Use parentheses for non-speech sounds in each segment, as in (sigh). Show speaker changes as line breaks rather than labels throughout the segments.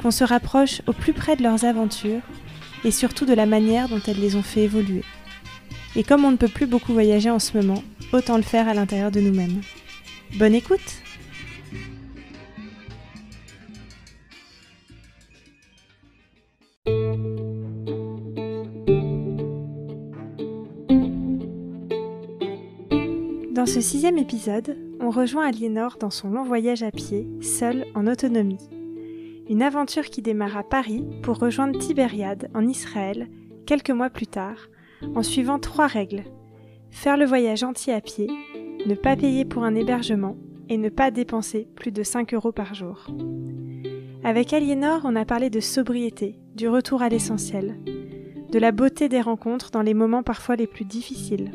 qu'on se rapproche au plus près de leurs aventures et surtout de la manière dont elles les ont fait évoluer. Et comme on ne peut plus beaucoup voyager en ce moment, autant le faire à l'intérieur de nous-mêmes. Bonne écoute Dans ce sixième épisode, on rejoint Aliénor dans son long voyage à pied, seule en autonomie. Une aventure qui démarre à Paris pour rejoindre Tibériade en Israël quelques mois plus tard, en suivant trois règles. Faire le voyage entier à pied, ne pas payer pour un hébergement et ne pas dépenser plus de 5 euros par jour. Avec Aliénor, on a parlé de sobriété, du retour à l'essentiel, de la beauté des rencontres dans les moments parfois les plus difficiles,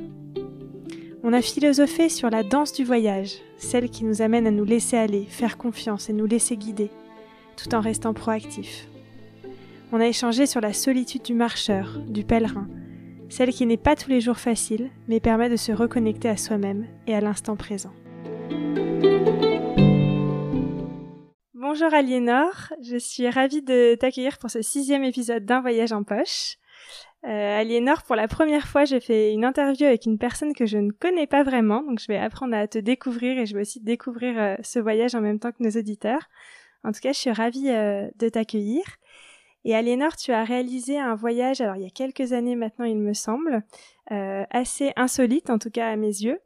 on a philosophé sur la danse du voyage, celle qui nous amène à nous laisser aller, faire confiance et nous laisser guider, tout en restant proactifs. On a échangé sur la solitude du marcheur, du pèlerin, celle qui n'est pas tous les jours facile, mais permet de se reconnecter à soi-même et à l'instant présent. Bonjour Aliénor, je suis ravie de t'accueillir pour ce sixième épisode d'un voyage en poche. Euh, Aliénor, pour la première fois, j'ai fait une interview avec une personne que je ne connais pas vraiment, donc je vais apprendre à te découvrir et je vais aussi découvrir euh, ce voyage en même temps que nos auditeurs. En tout cas, je suis ravie euh, de t'accueillir. Et Aliénor, tu as réalisé un voyage, alors il y a quelques années maintenant, il me semble, euh, assez insolite, en tout cas à mes yeux,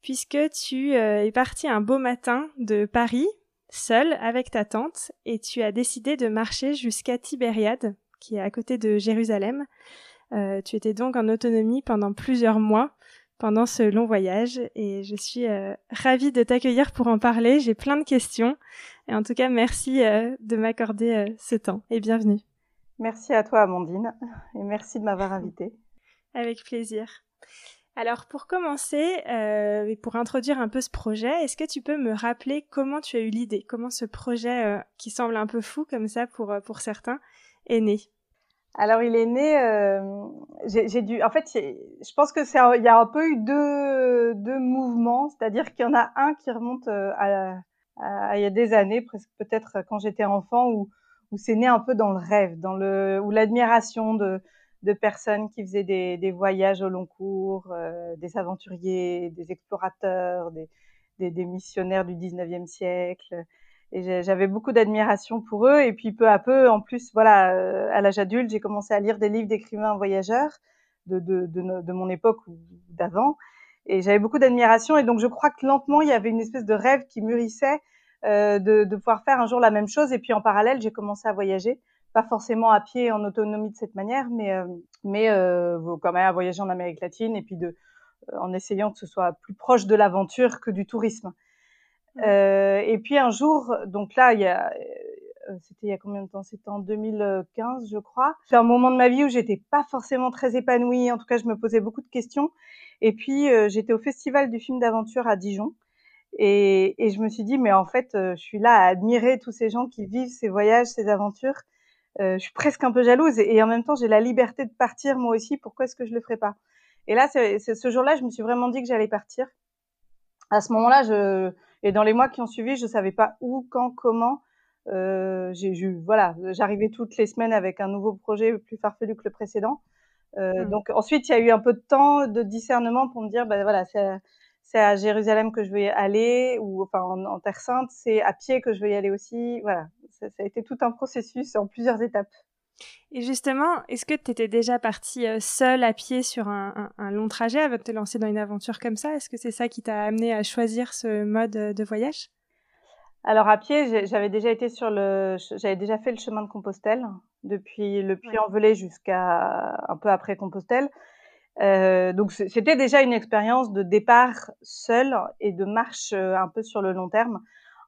puisque tu es parti un beau matin de Paris, seul, avec ta tante, et tu as décidé de marcher jusqu'à Tibériade, qui est à côté de Jérusalem. Euh, tu étais donc en autonomie pendant plusieurs mois pendant ce long voyage et je suis euh, ravie de t'accueillir pour en parler. J'ai plein de questions et en tout cas merci euh, de m'accorder ce temps et bienvenue.
Merci à toi Amandine et merci de m'avoir invitée. (laughs)
Avec plaisir. Alors pour commencer et pour introduire un peu ce projet, est-ce que tu peux me rappeler comment tu as eu l'idée, comment ce projet qui semble un peu fou comme ça pour pour certains est né?
Alors il est né, euh, j'ai dû, en fait, je pense que c'est, il y a un peu eu deux, deux mouvements, c'est-à-dire qu'il y en a un qui remonte euh, à, à, il y a des années, presque peut-être quand j'étais enfant, où, c'est né un peu dans le rêve, dans le, où l'admiration de, personnes qui faisaient des, voyages au long cours, euh, des aventuriers, des explorateurs, des, missionnaires du 19e siècle, et j'avais beaucoup d'admiration pour eux. Et puis peu à peu, en plus, voilà, euh, à l'âge adulte, j'ai commencé à lire des livres d'écrivains voyageurs de, mon époque ou d'avant. Et j'avais beaucoup d'admiration. Et donc je crois que lentement, il y avait une espèce de rêve qui mûrissait euh, de, de pouvoir faire un jour la même chose. Et puis en parallèle, j'ai commencé à voyager, pas forcément à pied en autonomie de cette manière, mais euh, mais euh, quand même à voyager en Amérique latine et puis de en essayant que ce soit plus proche de l'aventure que du tourisme. Euh, et puis un jour, donc là, il y a, euh, c'était il y a combien de temps? C'était en 2015, je crois. C'est un moment de ma vie où j'étais pas forcément très épanouie. En tout cas, je me posais beaucoup de questions. Et puis, euh, j'étais au festival du film d'aventure à Dijon. Et, je me suis dit, mais en fait, je suis là à admirer tous ces gens qui vivent ces voyages, ces aventures. je suis presque un peu jalouse. Et, en même temps, j'ai la liberté de partir moi aussi. Pourquoi est-ce que je le ferais pas? Et là, ce jour-là, je me suis vraiment dit que j'allais partir. À ce moment-là, et dans les mois qui ont suivi, je savais pas où, quand, comment. Euh, j'ai voilà, j'arrivais toutes les semaines avec un nouveau projet plus farfelu que le précédent. Euh, mmh. Donc ensuite, il y a eu un peu de temps de discernement pour me dire, ben voilà, c'est à Jérusalem que je vais aller, ou enfin en, Terre Sainte, c'est à pied que je vais y aller aussi. Voilà, ça, ça a été tout un processus en plusieurs étapes.
Et justement, est-ce que tu étais déjà partie euh, seule à pied sur un, un, long trajet avant de te lancer dans une aventure comme ça? Est-ce que c'est ça qui t'a amené à choisir ce mode de voyage?
Alors à pied, j'avais déjà été sur le, j'avais déjà fait le chemin de Compostelle depuis le Puy-en-Velay jusqu'à un peu après Compostelle. Euh, donc c'était déjà une expérience de départ seul et de marche euh, un peu sur le long terme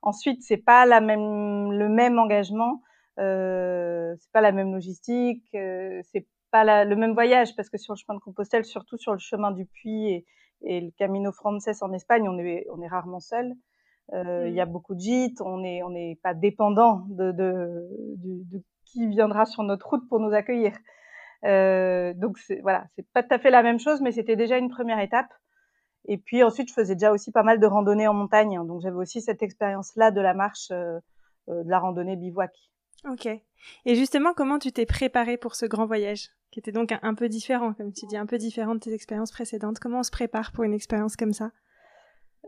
Ensuite, c'est pas la même, le même engagement, euh, c'est pas la même logistique, euh, c'est pas le même voyage parce que sur le chemin de Compostelle, surtout sur le chemin du Puy et, et le Camino Frances en Espagne, on est, on est rarement seul. Euh, il y a mmh. beaucoup de gîtes, on n'est on pas dépendant de, de, de, de, qui viendra sur notre route pour nous accueillir. Euh, donc voilà, c'est pas tout à fait la même chose, mais c'était déjà une première étape. Et puis ensuite, je faisais déjà aussi pas mal de randonnées en montagne, donc j'avais aussi cette expérience-là de la marche, euh, euh, de la randonnée bivouac.
Ok. Et justement, comment tu t'es préparée pour ce grand voyage, qui était donc un, peu différent, comme tu dis, un peu différent de tes expériences précédentes? Comment on se prépare pour une expérience comme ça?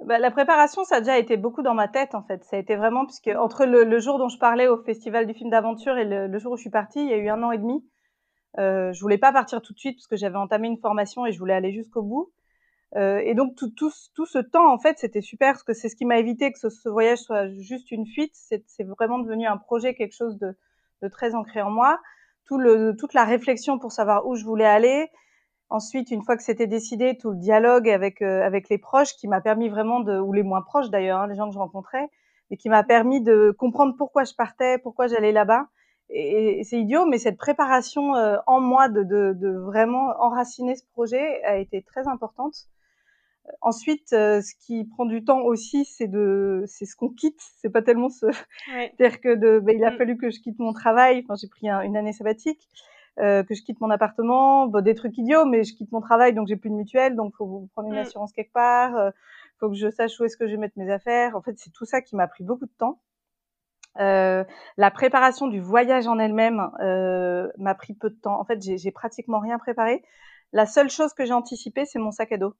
Bah, la préparation, ça a déjà été beaucoup dans ma tête en fait. Ça a été vraiment puisque entre le, jour dont je parlais au festival du film d'aventure et le, jour où je suis partie, il y a eu un an et demi. Euh, je voulais pas partir tout de suite parce que j'avais entamé une formation et je voulais aller jusqu'au bout. Euh, et donc tout, tout, ce temps, en fait, c'était super parce que c'est ce qui m'a évité que ce, ce, voyage soit juste une fuite. C'est vraiment devenu un projet, quelque chose de, de, très ancré en moi. Tout le, toute la réflexion pour savoir où je voulais aller. Ensuite, une fois que c'était décidé, tout le dialogue avec euh, avec les proches qui m'a permis vraiment de, ou les moins proches d'ailleurs, hein, les gens que je rencontrais, mais qui m'a permis de comprendre pourquoi je partais, pourquoi j'allais là-bas. Et, et c'est idiot, mais cette préparation euh, en moi de, de, de, vraiment enraciner ce projet a été très importante. Ensuite, euh, ce qui prend du temps aussi, c'est de, c'est ce qu'on quitte. C'est pas tellement ce, c'est-à-dire (laughs) que de, ben, il a mm. fallu que je quitte mon travail. Enfin, j'ai pris une année sabbatique, euh, que je quitte mon appartement, des trucs idiots, mais je quitte mon travail, donc j'ai plus de mutuelle, donc faut prendre une mm. assurance quelque part. Euh, faut que je sache où est-ce que je vais mettre mes affaires. En fait, c'est tout ça qui m'a pris beaucoup de temps. Euh, la préparation du voyage en elle-même euh, m'a pris peu de temps. En fait, j'ai pratiquement rien préparé. La seule chose que j'ai anticipée, c'est mon sac à dos.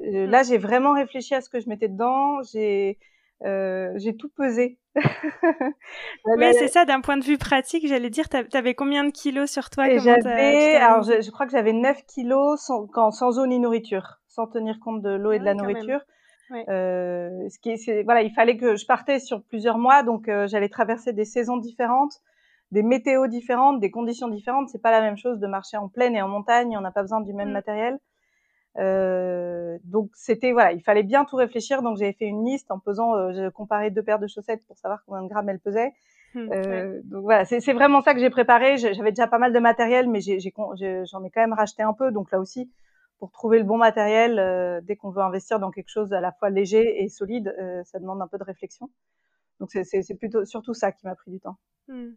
Euh, là, j'ai vraiment réfléchi à ce que je mettais dedans. J'ai euh, j'ai tout pesé. (laughs)
oui, c'est ça, d'un point de vue pratique, j'allais dire, tu avais combien de kilos sur toi?
J'avais, alors je, je, crois que j'avais 9 kilos sans, quand, sans eau ni nourriture, sans tenir compte de l'eau et de la nourriture. Euh, ce qui est, voilà, il fallait que je partais sur plusieurs mois, donc euh, j'allais traverser des saisons différentes, des météos différentes, des conditions différentes. C'est pas la même chose de marcher en plaine et en montagne. On n'a pas besoin du même mm. matériel. Euh, donc c'était voilà, il fallait bien tout réfléchir. Donc j'avais fait une liste en pesant, euh, j'ai comparé deux paires de chaussettes pour savoir combien de grammes elles pesaient. Hmm, euh, donc voilà, c'est vraiment ça que j'ai préparé. J'avais déjà pas mal de matériel, mais j'en ai, quand même racheté un peu. Donc là aussi, pour trouver le bon matériel, euh, dès qu'on veut investir dans quelque chose à la fois léger et solide, ça demande un peu de réflexion. Donc c'est plutôt surtout ça qui m'a pris du temps. Hmm.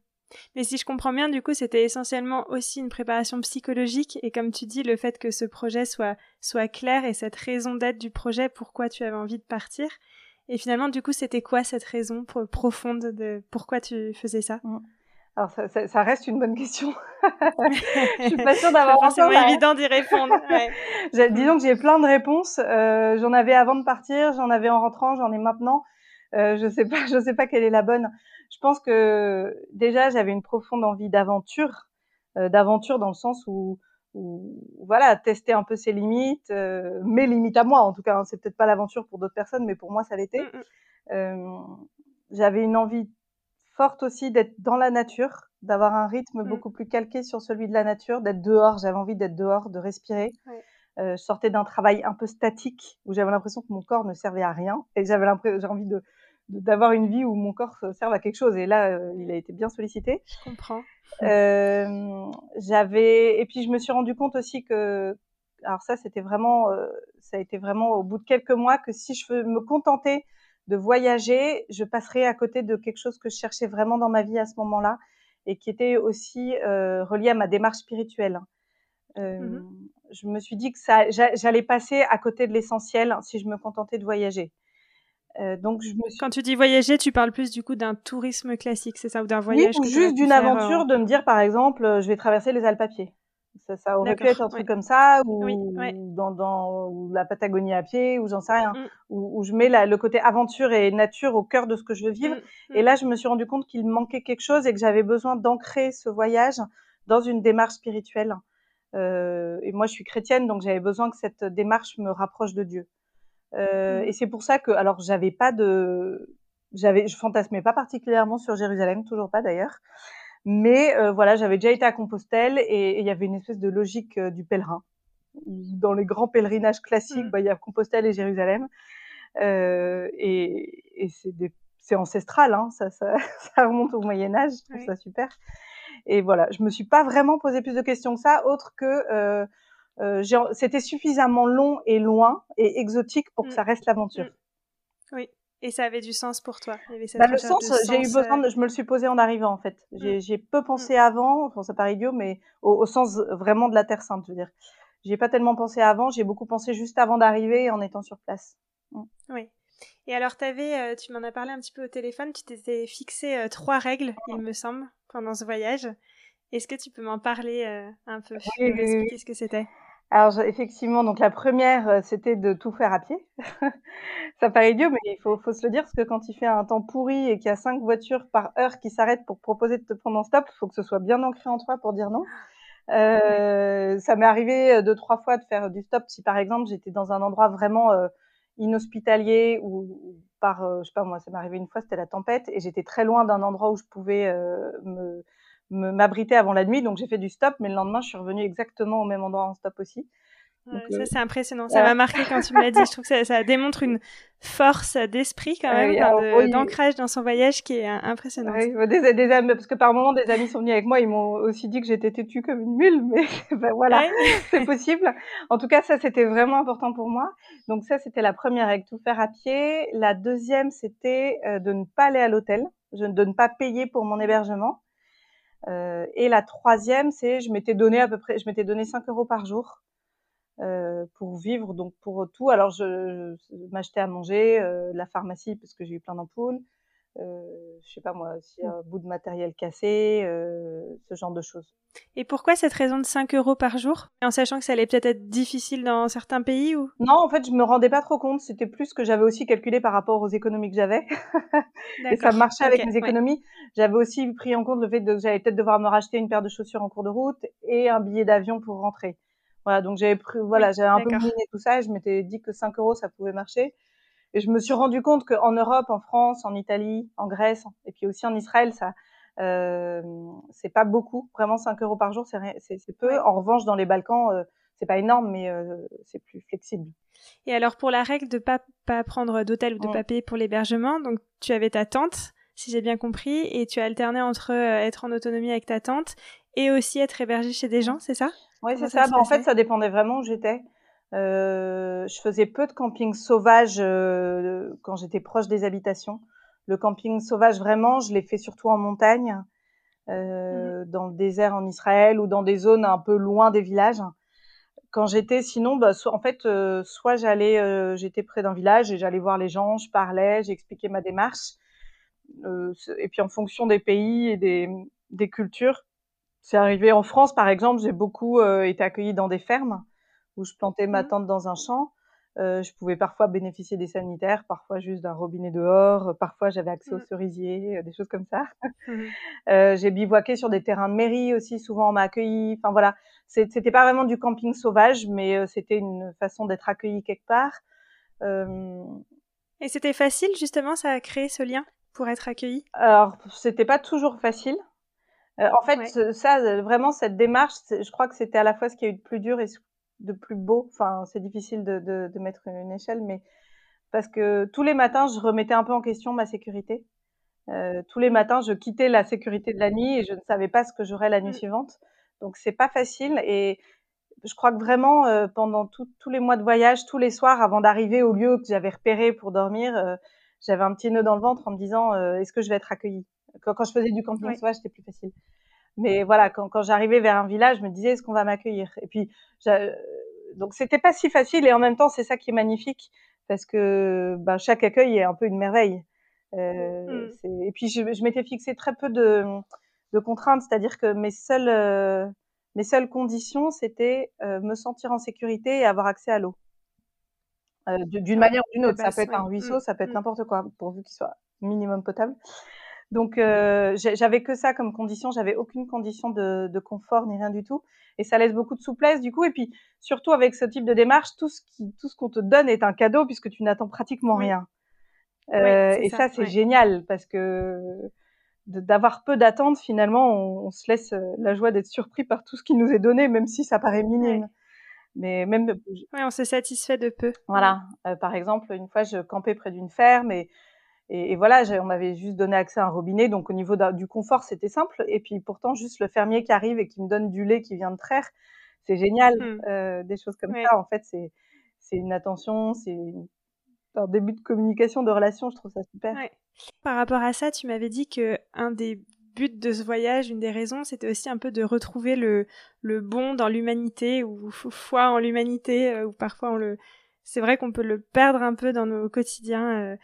Mais si je comprends bien, du coup, c'était essentiellement aussi une préparation psychologique et comme tu dis, le fait que ce projet soit, soit clair et cette raison d'être du projet, pourquoi tu avais envie de partir. Et finalement, du coup, c'était quoi cette raison profonde de pourquoi tu faisais ça?
Mmh. Alors, ça, ça, ça, reste une bonne question. (laughs) je suis pas sûre d'avoir
forcément évident d'y répondre.
Ouais. (laughs) Disons que j'ai plein de réponses. Euh, j'en avais avant de partir, j'en avais en rentrant, j'en ai maintenant. Euh, je sais pas, (laughs) je sais pas quelle est la bonne je pense que déjà j'avais une profonde envie d'aventure, euh, d'aventure dans le sens où, où, voilà, tester un peu ses limites, euh, mes limites à moi en tout cas. Hein, c'est peut-être pas l'aventure pour d'autres personnes, mais pour moi ça l'était. Mm, mm. Euh, j'avais une envie forte aussi d'être dans la nature, d'avoir un rythme mm. beaucoup plus calqué sur celui de la nature, d'être dehors. J'avais envie d'être dehors, de respirer. Ouais. Euh, je sortais d'un travail un peu statique où j'avais l'impression que mon corps ne servait à rien et j'avais l'impression, j'ai envie de d'avoir une vie où mon corps serve à quelque chose. Et là, euh, il a été bien sollicité.
Je comprends.
Euh, j'avais et puis je me suis rendu compte aussi que alors ça c'était vraiment euh, ça a été vraiment au bout de quelques mois que si je veux me contenter de voyager, je passerais à côté de quelque chose que je cherchais vraiment dans ma vie à ce moment-là et qui était aussi euh, relié à ma démarche spirituelle. Mmh Je me suis dit que ça j'allais passer à côté de l'essentiel si je me contentais de voyager.
Euh, donc je me suis... Quand tu dis voyager, tu parles plus du coup d'un tourisme classique, c'est ça, ou d'un voyage
Oui, ou juste d'une aventure, euh, de me dire par exemple, euh, je vais traverser les Alpes à pied. Ça, ça aurait pu être un truc comme ça, ou dans, dans la Patagonie à pied, ou j'en sais rien, mm. où, où, je mets la, le côté aventure et nature au cœur de ce que je veux vivre. Mm, mm. Et là, je me suis rendu compte qu'il manquait quelque chose et que j'avais besoin d'ancrer ce voyage dans une démarche spirituelle. Euh, et moi, je suis chrétienne, donc j'avais besoin que cette démarche me rapproche de Dieu. Euh, mmh. Et c'est pour ça que, alors, j'avais pas de, j'avais, je fantasmais pas particulièrement sur Jérusalem, toujours pas d'ailleurs. Mais euh, voilà, j'avais déjà été à Compostelle et il y avait une espèce de logique euh, du pèlerin. Dans les grands pèlerinages classiques, mmh. bah, il y a Compostelle et Jérusalem. Euh, et, et c'est des c'est ancestral, hein, ça, ça, (laughs) ça, remonte au Moyen Âge, je trouve ça super. Et voilà, je me suis pas vraiment posé plus de questions que ça, autre que euh, euh, c'était suffisamment long et loin et exotique pour que mm. ça reste l'aventure.
Mm. Oui. Et ça avait du sens pour toi
Il y avait cette bah, Le sens, j'ai eu besoin de, je me le suis posé en arrivant en fait. J'ai mm. peu pensé avant, enfin ça paraît idiot, mais au, au, sens vraiment de la Terre Sainte, je veux dire. J'ai pas tellement pensé avant, j'ai beaucoup pensé juste avant d'arriver en étant sur place.
Oui. Et alors, avais, euh, tu m'en as parlé un petit peu au téléphone, tu t'étais fixé euh, trois règles, il me semble, pendant ce voyage. Est-ce que tu peux m'en parler euh, un peu? Oui, expliquer ce que c'était?
Alors effectivement, donc la première, c'était de tout faire à pied. (laughs) ça paraît idiot, mais il faut, se le dire, parce que quand il fait un temps pourri et qu'il y a cinq voitures par heure qui s'arrêtent pour proposer de te prendre en stop, il faut que ce soit bien ancré en toi pour dire non. Euh, ça m'est arrivé deux, trois fois de faire du stop si par exemple j'étais dans un endroit vraiment inhospitalier ou, par, euh, je sais pas moi, ça m'est arrivé une fois, c'était la tempête et j'étais très loin d'un endroit où je pouvais euh, me m'abriter avant la nuit, donc j'ai fait du stop, mais le lendemain, je suis revenue exactement au même endroit en stop aussi
ça, euh, c'est impressionnant. Ça m'a marqué quand tu me l'as dit. Je trouve que ça, ça démontre une force d'esprit quand même, d'ancrage dans son voyage qui est impressionnante.
Oui, des, des, amis, parce que par moment, des amis sont venus avec moi, ils m'ont aussi dit que j'étais têtue comme une mule, mais (laughs) ben voilà, (laughs) c'est possible. En tout cas, ça, c'était vraiment important pour moi. Donc ça, c'était la première règle, tout faire à pied. La deuxième, c'était euh, de ne pas aller à l'hôtel, de ne pas payer pour mon hébergement. Euh, et la troisième, c'est je m'étais donné à peu près, je m'étais donné 5 euros par jour euh, pour vivre, donc pour tout. Alors, je, je m'achetais à manger, euh, la pharmacie parce que j'ai eu plein d'ampoules, euh, je sais pas moi, si un bout de matériel cassé, euh, ce genre de choses.
Et pourquoi cette raison de 5 euros par jour? En sachant que ça allait peut-être être difficile dans certains pays ou?
Non, en fait, je me rendais pas trop compte. C'était plus que j'avais aussi calculé par rapport aux économies que j'avais. (laughs) et ça marchait avec mes économies. J'avais aussi pris en compte le fait que j'allais peut-être devoir me racheter une paire de chaussures en cours de route et un billet d'avion pour rentrer. Voilà, donc j'avais pris, voilà, j'avais un peu miné tout ça et je m'étais dit que 5 euros, ça pouvait marcher. Et je me suis rendu compte qu'en Europe, en France, en Italie, en Grèce, et puis aussi en Israël, ça, euh, c'est pas beaucoup. Vraiment, 5 euros par jour, c'est peu. En revanche, dans les Balkans, euh, c'est pas énorme, mais euh, c'est plus flexible.
Et alors, pour la règle de pas, pas prendre d'hôtel ou de mmh. pas payer pour l'hébergement, donc tu avais ta tante, si j'ai bien compris, et tu as alterné entre être en autonomie avec ta tante et aussi être hébergé chez des gens, c'est ça?
Oui, c'est ça. Bah, en fait, ça dépendait vraiment où j'étais. Euh, je faisais peu de camping sauvage euh, quand j'étais proche des habitations. Le camping sauvage, vraiment, je l'ai fait surtout en montagne, euh, mmh. dans le désert en Israël ou dans des zones un peu loin des villages. Quand j'étais, sinon, bah, en fait, euh, soit j'allais, euh, j'étais près d'un village et j'allais voir les gens, je parlais, j'expliquais ma démarche. Euh, et puis en fonction des pays et des, des cultures, c'est arrivé en France, par exemple, j'ai beaucoup euh, été accueillie dans des fermes où je plantais ma mmh. tente dans un champ. Euh, je pouvais parfois bénéficier des sanitaires, parfois juste d'un robinet dehors, parfois j'avais accès aux mmh. cerisiers, euh, des choses comme ça. Mmh. (laughs) euh, j'ai bivouaqué sur des terrains de mairie aussi, souvent on m'a accueilli. Enfin voilà, c'était pas vraiment du camping sauvage, mais euh, c'était une façon d'être accueilli quelque part.
Et c'était facile justement, ça a créé ce lien pour être accueilli?
Alors c'était pas toujours facile. Euh, en fait, ça, euh, vraiment, cette démarche, je crois que c'était à la fois ce qui a eu de plus dur et de plus beau. Enfin, c'est difficile de, de, de, mettre une échelle, mais parce que tous les matins, je remettais un peu en question ma sécurité. Euh, tous les matins, je quittais la sécurité de la nuit et je ne savais pas ce que j'aurais la nuit mmh. suivante. Donc, c'est pas facile. Et je crois que vraiment, euh, pendant tous les mois de voyage, tous les soirs, avant d'arriver au lieu que j'avais repéré pour dormir, euh, j'avais un petit nœud dans le ventre en me disant est-ce que je vais être accueillie? Quand, quand je faisais du camping sauvage, c'était plus facile. Mais voilà, quand, quand j'arrivais vers un village, je me disais est-ce qu'on va m'accueillir? Et puis, donc c'était pas si facile et en même temps, c'est ça qui est magnifique parce que bah, chaque accueil est un peu une merveille. Euh, mmh. Et puis, je, je m'étais fixé très peu de, de contraintes, c'est-à-dire que mes seules, euh, mes seules conditions, c'était euh, me sentir en sécurité et avoir accès à l'eau. Euh, d'une manière ou d'une autre, ça peut être un ruisseau, mmh. ça peut être mmh. n'importe quoi, pourvu qu'il soit minimum potable. Donc euh, j'avais que ça comme condition, j'avais aucune condition de, de, confort ni rien du tout, et ça laisse beaucoup de souplesse du coup. Et puis surtout avec ce type de démarche, tout ce qui, tout ce qu'on te donne est un cadeau puisque tu n'attends pratiquement rien. Euh, et ça, c'est génial parce que d'avoir peu d'attentes, finalement, on, on, se laisse euh, la joie d'être surpris par tout ce qui nous est donné, même si ça paraît minime. Mais même.
Ouais, on se satisfait de peu.
Voilà. Euh, par exemple, une fois, je campais près d'une ferme et et, voilà, on m'avait juste donné accès à un robinet, donc au niveau du confort, c'était simple. Et puis pourtant, juste le fermier qui arrive et qui me donne du lait qui vient de traire, c'est génial. Mmh. Euh, des choses comme ça, en fait, c'est une attention, c'est un début de communication, de relation. Je trouve ça super.
Par rapport à ça, tu m'avais dit que un des buts de ce voyage, une des raisons, c'était aussi un peu de retrouver le, le bon dans l'humanité ou (laughs) foi en l'humanité, euh, ou parfois on le. C'est vrai qu'on peut le perdre un peu dans nos quotidiens. Euh,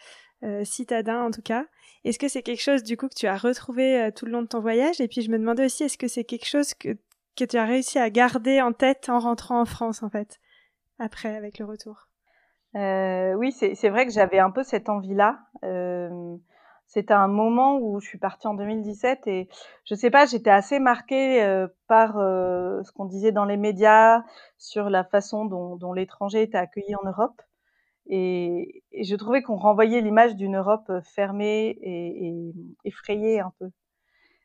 euh, citadin en tout cas. Est-ce que c'est quelque chose du coup que tu as retrouvé euh, tout le long de ton voyage? Et puis je me demandais aussi, est-ce que c'est quelque chose que, que tu as réussi à garder en tête en rentrant en France en fait, après avec le retour?
Euh, Oui, c'est vrai que j'avais un peu cette envie-là. C'était un moment où je suis partie en 2017 et je sais pas, j'étais assez marquée par ce qu'on disait dans les médias sur la façon dont, dont l'étranger était accueilli en Europe. Et, je trouvais qu'on renvoyait l'image d'une Europe fermée et, et, effrayée un peu.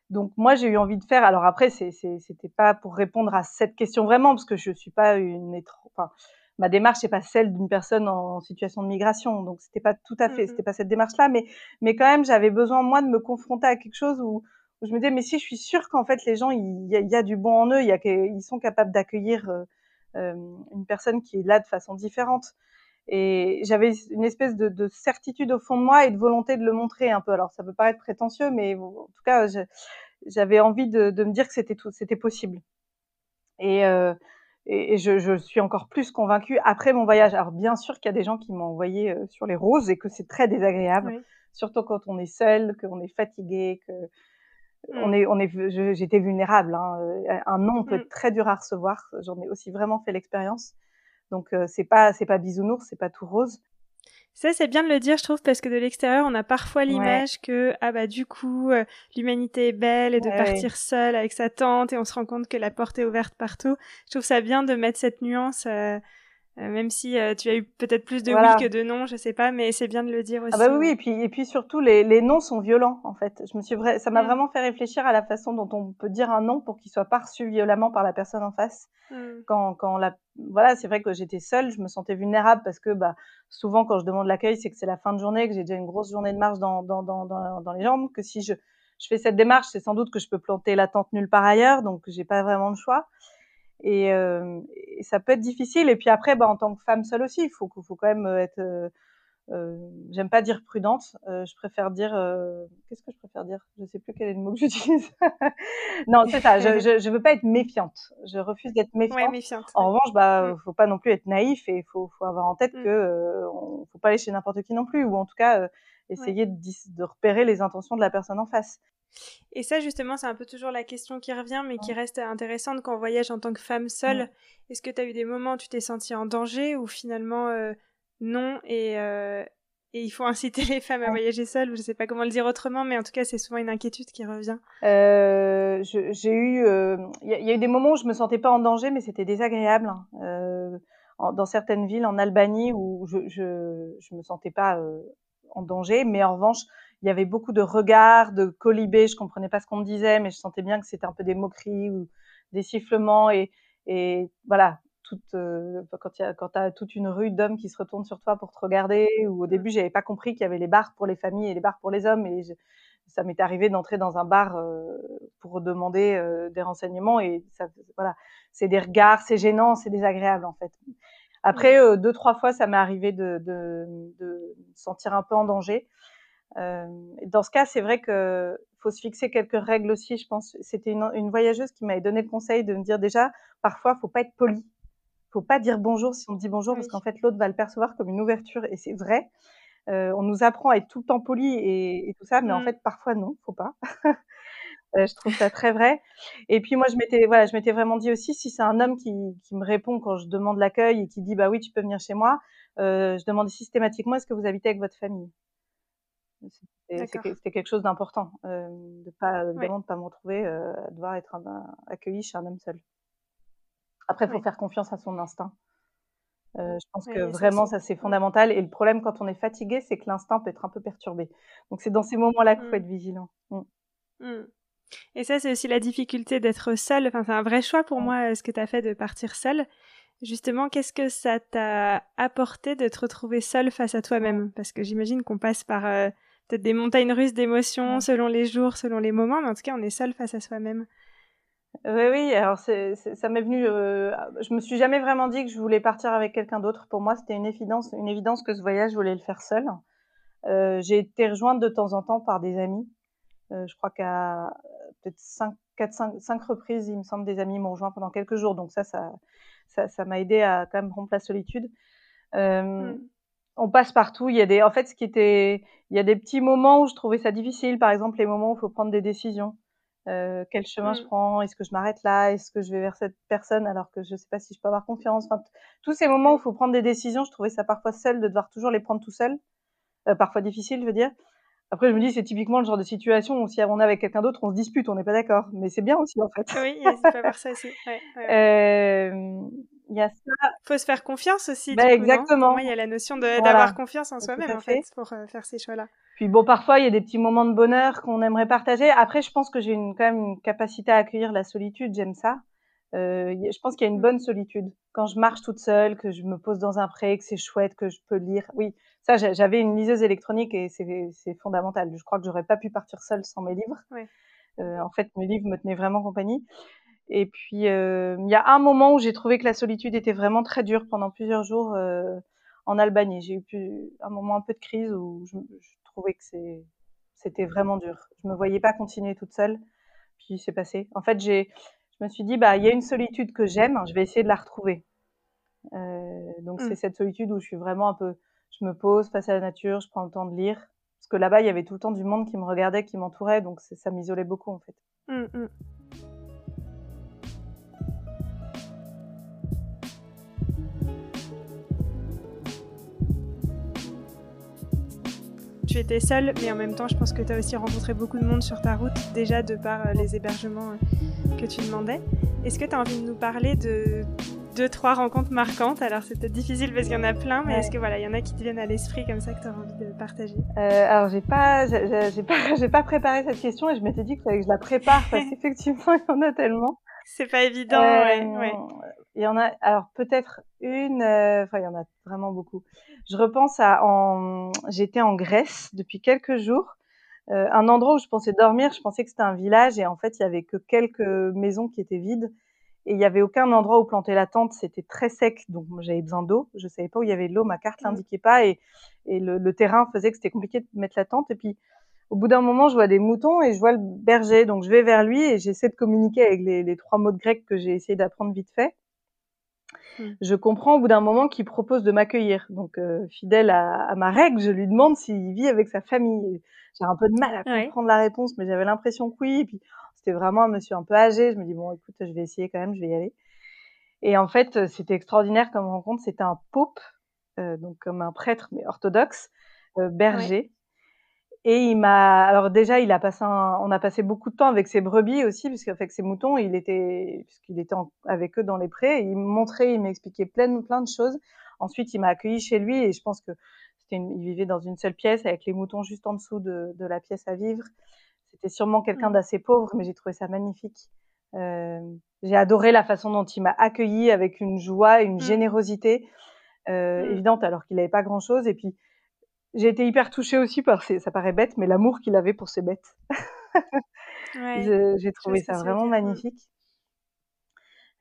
Donc moi j'ai eu envie de faire. Alors après c'était pas pour répondre à cette question vraiment parce que je suis pas une enfin ma démarche c'est pas celle d'une personne en situation de migration donc c'était pas tout à fait mmh c'était pas cette démarche là mais mais quand même j'avais besoin moi de me confronter à quelque chose où, où je me disais mais si je suis sûre qu'en fait les gens il y, y, a du bon en eux il y a ils sont capables d'accueillir euh, une personne qui est là de façon différente et j'avais une espèce de, de, certitude au fond de moi et de volonté de le montrer un peu. Alors ça peut paraître prétentieux, mais en tout cas, j'avais envie de, de, me dire que c'était c'était possible. Et, euh, et je, je, suis encore plus convaincue après mon voyage. Alors bien sûr qu'il y a des gens qui m'ont envoyé euh, sur les roses et que c'est très désagréable, surtout quand on est seul, qu'on est fatigué, que mmh. on est, on est, j'étais vulnérable. Hein. Un non peut mmh. être très dur à recevoir. J'en ai aussi vraiment fait l'expérience. Donc euh, c'est pas c'est pas bisounours, c'est pas tout rose.
Ça, c'est bien de le dire, je trouve, parce que de l'extérieur, on a parfois l'image que, ah bah, du coup, euh, l'humanité est belle et de partir seule avec sa tante et on se rend compte que la porte est ouverte partout. Je trouve ça bien de mettre cette nuance, euh, euh, même si euh, tu as eu peut-être plus de oui que de non, je sais pas, mais c'est bien de le dire aussi.
Ah bah oui, et puis et puis surtout les, les noms sont violents en fait. Je me suis ça m'a mm. vraiment fait réfléchir à la façon dont on peut dire un non pour qu'il soit pas reçu violemment par la personne en face. Mm. Quand quand la voilà, c'est vrai que j'étais seule, je me sentais vulnérable parce que bah souvent quand je demande l'accueil, c'est que c'est la fin de journée, que j'ai déjà une grosse journée de marche dans dans dans dans, dans les jambes, que si je je fais cette démarche, c'est sans doute que je peux planter la tente nulle part ailleurs, donc j'ai pas vraiment le choix. Et, euh, et, ça peut être difficile. Et puis après, bah, en tant que femme seule aussi, il faut, faut quand même être. Euh, euh, J'aime pas dire prudente. Euh, je préfère dire. Euh, qu'est-ce que je préfère dire? Je sais plus quel est le mot que (laughs) j'utilise. non, c'est ça. Je, je, je veux pas être méfiante. Je refuse d'être méfiante. (laughs)
Ouais, méfiante.
En revanche, bah, faut pas non plus être naïf et faut, faut avoir en tête mmh. que euh, on, faut pas aller chez n'importe qui non plus, ou en tout cas essayer de, de repérer les intentions de la personne en face.
Et ça, justement, c'est un peu toujours la question qui revient, mais qui reste intéressante quand on voyage en tant que femme seule. Est-ce que tu as eu des moments où tu t'es sentie en danger ou finalement euh, non et, euh, et, il faut (laughs) inciter les femmes à voyager seules? Je ne sais pas comment le dire autrement, mais en tout cas, c'est souvent une inquiétude qui revient.
Euh, j'ai eu, il y, a eu des moments où je me sentais pas en danger, mais c'était désagréable. Hein. dans certaines villes en Albanie où je je me sentais pas en danger, mais en revanche il y avait beaucoup de regards, de colibés, je comprenais pas ce qu'on me disait, mais je sentais bien que c'était un peu des moqueries ou des sifflements et, et voilà, toute, euh, quand tu as toute une rue d'hommes qui se retournent sur toi pour te regarder, ou au mmh. début j'avais pas compris qu'il y avait les bars pour les familles et les bars pour les hommes, et ça m'est arrivé d'entrer dans un bar euh, pour demander euh, des renseignements et ça, voilà, c'est des regards, c'est gênant, c'est désagréable en fait. Après mmh. deux trois fois ça m'est arrivé de, de, de sentir un peu en danger. Euh, dans ce cas, c'est vrai que faut se fixer quelques règles aussi. Je pense, c'était une, une, voyageuse qui m'avait donné le conseil de me dire déjà, parfois, faut pas être poli, faut pas dire bonjour si on dit bonjour parce qu'en fait l'autre va le percevoir comme une ouverture et c'est vrai. Euh, on nous apprend à être tout le temps poli et, et tout ça, mais en mmh. fait parfois non, faut pas. (laughs) euh, je trouve ça très vrai. Et puis moi je m'étais voilà, je m'étais vraiment dit aussi si c'est un homme qui, qui me répond quand je demande l'accueil et qui dit bah oui tu peux venir chez moi, euh, je demande systématiquement est-ce que vous habitez avec votre famille? C'était quelque chose d'important, euh, de pas évidemment de pas me retrouver euh, à devoir être accueilli chez un homme seul. Après, il faut faire confiance à son instinct. Euh, je pense que vraiment, ça c'est fondamental. Et le problème quand on est fatigué, c'est que l'instinct peut être un peu perturbé. Donc c'est dans ces moments-là qu'il faut mmh. être vigilant. Mmh.
Mmh. Et ça, c'est aussi la difficulté d'être seul. Enfin, c'est un vrai choix pour moi, ce que tu as fait de partir seul. Justement, qu'est-ce que ça t'a apporté de te retrouver seul face à toi-même? Parce que j'imagine qu'on passe par peut-être des montagnes russes d'émotions selon les jours, selon les moments, mais en tout cas, on est seul face à soi-même.
Oui, oui. Alors, ça m'est venu. Euh, je me suis jamais vraiment dit que je voulais partir avec quelqu'un d'autre. Pour moi, c'était une évidence, une évidence que ce voyage, je voulais le faire seul. Euh, j'ai été rejointe de temps en temps par des amis. Euh, je crois qu'à peut-être 5, 4, 5, reprises, il me semble, des amis m'ont rejoint pendant quelques jours. Donc ça, ça, ça, ça m'a aidé à quand même rompre la solitude. Mm. On passe partout. Il y a des, en fait, ce qui était, il y a des petits moments où je trouvais ça difficile. Par exemple, les moments où il faut prendre des décisions. Euh, quel chemin je mm. prends? Est-ce que je m'arrête là? Est-ce que je vais vers cette personne alors que je ne sais pas si je peux avoir confiance? Enfin, Tous ces moments où il faut prendre des décisions, je trouvais ça parfois seul de devoir toujours les prendre tout seul. Euh, parfois difficile, je veux dire. Après, je me dis, c'est typiquement le genre de situation où si on est avec quelqu'un d'autre, on se dispute, on n'est pas d'accord. Mais c'est bien aussi, en fait.
Oui, il pas ça aussi. Ouais, (laughs)
euh, il y a ça.
Faut se faire confiance aussi.
Bah, exactement.
il y a la notion d'avoir confiance en soi-même, en fait, pour euh, faire ces choix-là.
Puis bon, parfois, il y a des petits moments de bonheur qu'on aimerait partager. Après, je pense que j'ai quand même une capacité à accueillir la solitude. J'aime ça. Euh, je pense qu'il y a une bonne solitude. Quand je marche toute seule, que je me pose dans un pré, que c'est chouette, que je peux lire. Oui, ça, j'avais une liseuse électronique et c'est fondamental. Je crois que j'aurais pas pu partir seule sans mes livres. Euh, en fait, mes livres me tenaient vraiment compagnie. Et puis, euh, il y a un moment où j'ai trouvé que la solitude était vraiment très dure pendant plusieurs jours euh, en Albanie. J'ai eu un moment un peu de crise où je, je trouvais que c'était vraiment dur. Je me voyais pas continuer toute seule. Puis c'est passé. En fait, j'ai je me suis dit, bah, il y a une solitude que j'aime, je vais essayer de la retrouver. Euh, donc, c'est mmh. cette solitude où je suis vraiment un peu, je me pose face à la nature, je prends le temps de lire. Parce que là-bas, il y avait tout le temps du monde qui me regardait, qui m'entourait, donc ça m'isolait beaucoup, en fait. Mmh, mmh.
tu étais seule, mais en même temps, je pense que tu as aussi rencontré beaucoup de monde sur ta route, déjà de par euh, les hébergements euh, que tu demandais. Est-ce que tu as envie de nous parler de deux, trois rencontres marquantes? Alors, c'est peut-être difficile parce qu'il y en a plein, mais est-ce que voilà, il y en a qui te viennent à l'esprit comme ça que tu as envie de partager?
Euh, Alors, j'ai pas, j'ai pas, (laughs) j'ai pas préparé cette question et je m'étais dit que je la prépare parce (laughs) qu'effectivement, il y en a tellement.
C'est pas évident, ouais, ouais.
Il y en a, alors peut-être une, enfin, il y en a vraiment beaucoup. Je repense à en, j'étais en Grèce depuis quelques jours, euh, un endroit où je pensais dormir, je pensais que c'était un village et en fait il y avait que quelques maisons qui étaient vides et il y avait aucun endroit où planter la tente, c'était très sec donc j'avais besoin d'eau, je savais pas où il y avait de l'eau, ma carte mmh. l'indiquait pas et, et le, le, terrain faisait que c'était compliqué de mettre la tente et puis au bout d'un moment je vois des moutons et je vois le berger donc je vais vers lui et j'essaie de communiquer avec les, les trois mots de grec que j'ai essayé d'apprendre vite fait Mmh. Je comprends au bout d'un moment qu'il propose de m'accueillir. Donc, euh, fidèle à, ma règle, je lui demande s'il vit avec sa famille. J'ai un peu de mal à comprendre la réponse, mais j'avais l'impression que oui. Et puis, c'était vraiment un monsieur un peu âgé. Je me dis, bon, écoute, je vais essayer quand même, je vais y aller. Et en fait, c'était extraordinaire comme rencontre. C'était un pope, euh, donc comme un prêtre, mais orthodoxe, euh, berger. Et il m'a, alors déjà, il a passé on a passé beaucoup de temps avec ses brebis aussi, puisqu'avec ses moutons, il était, puisqu'il était avec eux dans les prés. il me montrait, il m'expliquait plein, plein de choses. Ensuite, il m'a accueilli chez lui et je pense que c'était il vivait dans une seule pièce avec les moutons juste en dessous de, de la pièce à vivre. C'était sûrement quelqu'un mmh. d'assez pauvre, mais j'ai trouvé ça magnifique. Euh, j'ai adoré la façon dont il m'a accueilli avec une joie, une mmh. générosité euh, mmh. évidente alors qu'il n'avait pas grand chose. Et puis, j'ai été hyper touchée aussi par, ça paraît bête, mais l'amour qu'il avait pour ses bêtes. (laughs) j'ai trouvé ça vraiment magnifique.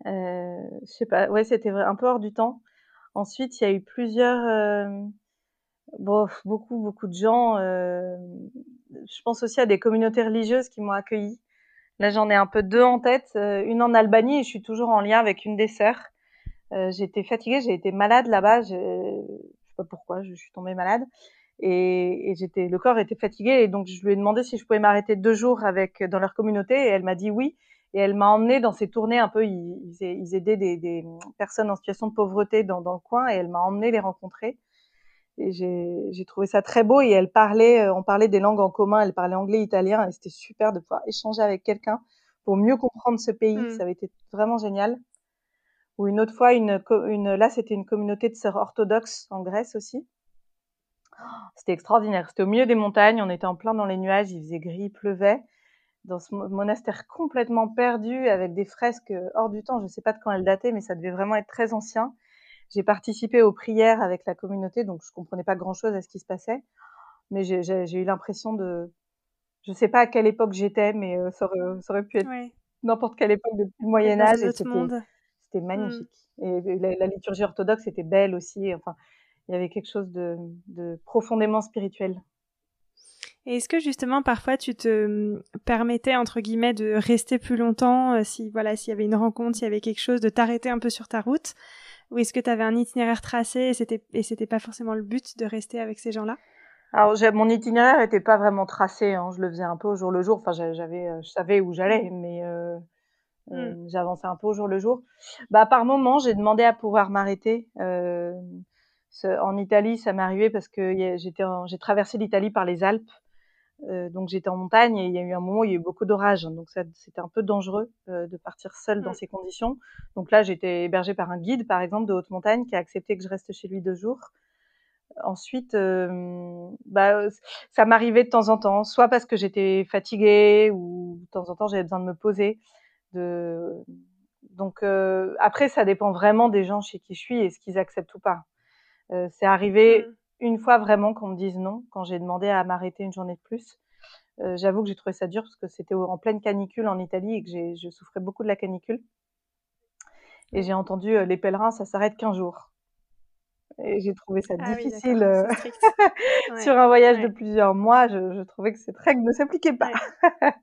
Euh, je sais pas, ouais, c'était un peu hors du temps. Ensuite, il y a eu plusieurs, euh, bon, beaucoup, beaucoup de gens. Euh, je pense aussi à des communautés religieuses qui m'ont accueilli. Là, j'en ai un peu deux en tête. Euh, une en Albanie et je suis toujours en lien avec une des sœurs. J'étais fatiguée, j'ai été malade là-bas. Je sais pas pourquoi, je suis tombée malade et, et j'étais, le corps était fatigué et donc je lui ai demandé si je pouvais m'arrêter deux jours avec dans leur communauté et elle m'a dit oui. Et elle m'a emmené dans ces tournées un peu ils, ils aidaient des, des, personnes en situation de pauvreté dans, dans le coin et elle m'a emmené les rencontrer. Et j'ai trouvé ça très beau et elle parlait euh, on parlait des langues en commun elle parlait anglais italien et c'était super de pouvoir échanger avec quelqu'un pour mieux comprendre ce pays. Mmh. ça avait été vraiment génial. Ou une autre fois une, une là c'était une communauté de sœurs orthodoxes en Grèce aussi c'était extraordinaire. C'était au milieu des montagnes, on était en plein dans les nuages, il faisait gris, il pleuvait. Dans ce monastère complètement perdu, avec des fresques hors du temps, je ne sais pas de quand elles dataient, mais ça devait vraiment être très ancien. J'ai participé aux prières avec la communauté, donc je comprenais pas grand-chose à ce qui se passait. mais j'ai eu l'impression de, je sais pas à quelle époque j'étais, mais ça, aurait, ça, aurait, pu être n'importe quelle époque depuis le Moyen Âge. C'était magnifique. Mmh. Et la, liturgie orthodoxe était belle aussi. Enfin, il y avait quelque chose de, de profondément spirituel.
Et est-ce que justement parfois tu te mmh, permettais entre guillemets de rester plus longtemps euh, si voilà s'il y avait une rencontre, s'il y avait quelque chose, de t'arrêter un peu sur ta route, ou est-ce que tu avais un itinéraire tracé et c'était et c'était pas forcément le but de rester avec ces gens-là?
Alors mon itinéraire était pas vraiment tracé, hein. je le faisais un peu au jour le jour. Enfin j'avais, euh, je savais où j'allais, mais euh, mmh. j'avançais un peu au jour le jour. Bah par moment j'ai demandé à pouvoir m'arrêter. Euh, en Italie, ça m'est arrivé parce que j'ai traversé l'Italie par les Alpes euh, donc j'étais en montagne et il y a eu un moment où il y a eu beaucoup d'orages, donc c'était un peu dangereux euh, de partir seule dans mmh. ces conditions. Donc là, j'étais hébergée par un guide, par exemple, de haute montagne, qui a accepté que je reste chez lui deux jours. Ensuite, euh, bah, ça m'arrivait de temps en temps, soit parce que j'étais fatiguée ou de temps en temps j'avais besoin de me poser. De... Donc après, ça dépend vraiment des gens chez qui je suis et ce qu'ils acceptent ou pas. C'est arrivé mmh une fois vraiment qu'on me dise non, quand j'ai demandé à m'arrêter une journée de plus. Euh, j'avoue que j'ai trouvé ça dur parce que c'était en pleine canicule en Italie et que je souffrais beaucoup de la canicule. Et j'ai entendu euh, les pèlerins, ça s'arrête qu'un jour. Et j'ai trouvé ça ah difficile euh, (laughs) sur un voyage de plusieurs mois. Je, je trouvais que cette règle ne s'appliquait pas. (laughs)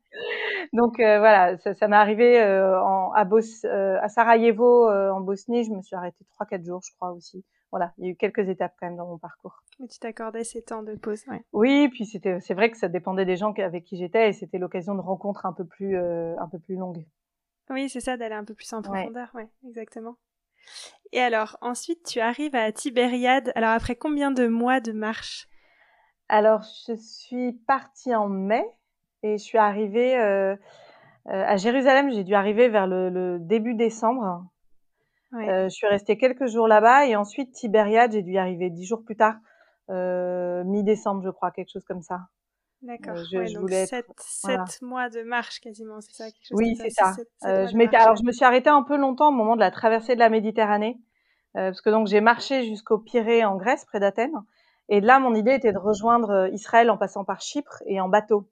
Donc voilà, ça, ça m'est arrivé en, à, Bos, à Sarajevo en Bosnie. Je me suis arrêtée trois quatre jours, je crois aussi voilà, il y a eu quelques étapes quand même dans mon parcours.
Mais tu t'accordais ces temps de pause, ouais.
Oui, puis c'était, c'est vrai que ça dépendait des gens avec qui j'étais et c'était l'occasion de rencontres un peu plus, euh, un peu plus longues.
Oui, c'est ça, d'aller un peu plus en profondeur, ouais, exactement. Et alors, ensuite, tu arrives à Tibériade. Alors, après combien de mois de marche?
Alors, je suis partie en mai et je suis arrivée euh, euh, à Jérusalem. J'ai dû arriver vers le début décembre. Euh, je suis restée quelques jours là-bas et ensuite Tibériade, j'ai dû y arriver dix jours plus tard, euh, mi-décembre, je crois, quelque chose comme ça.
D'accord. Euh, je, je voulais mois de marche quasiment, c'est ça quelque chose
Oui, c'est ça. je m'étais, alors je me suis arrêtée un peu longtemps au moment de la traversée de la Méditerranée, parce que donc j'ai marché jusqu'au Pirée en Grèce, près d'Athènes, et là mon idée était de rejoindre Israël en passant par Chypre et en bateau.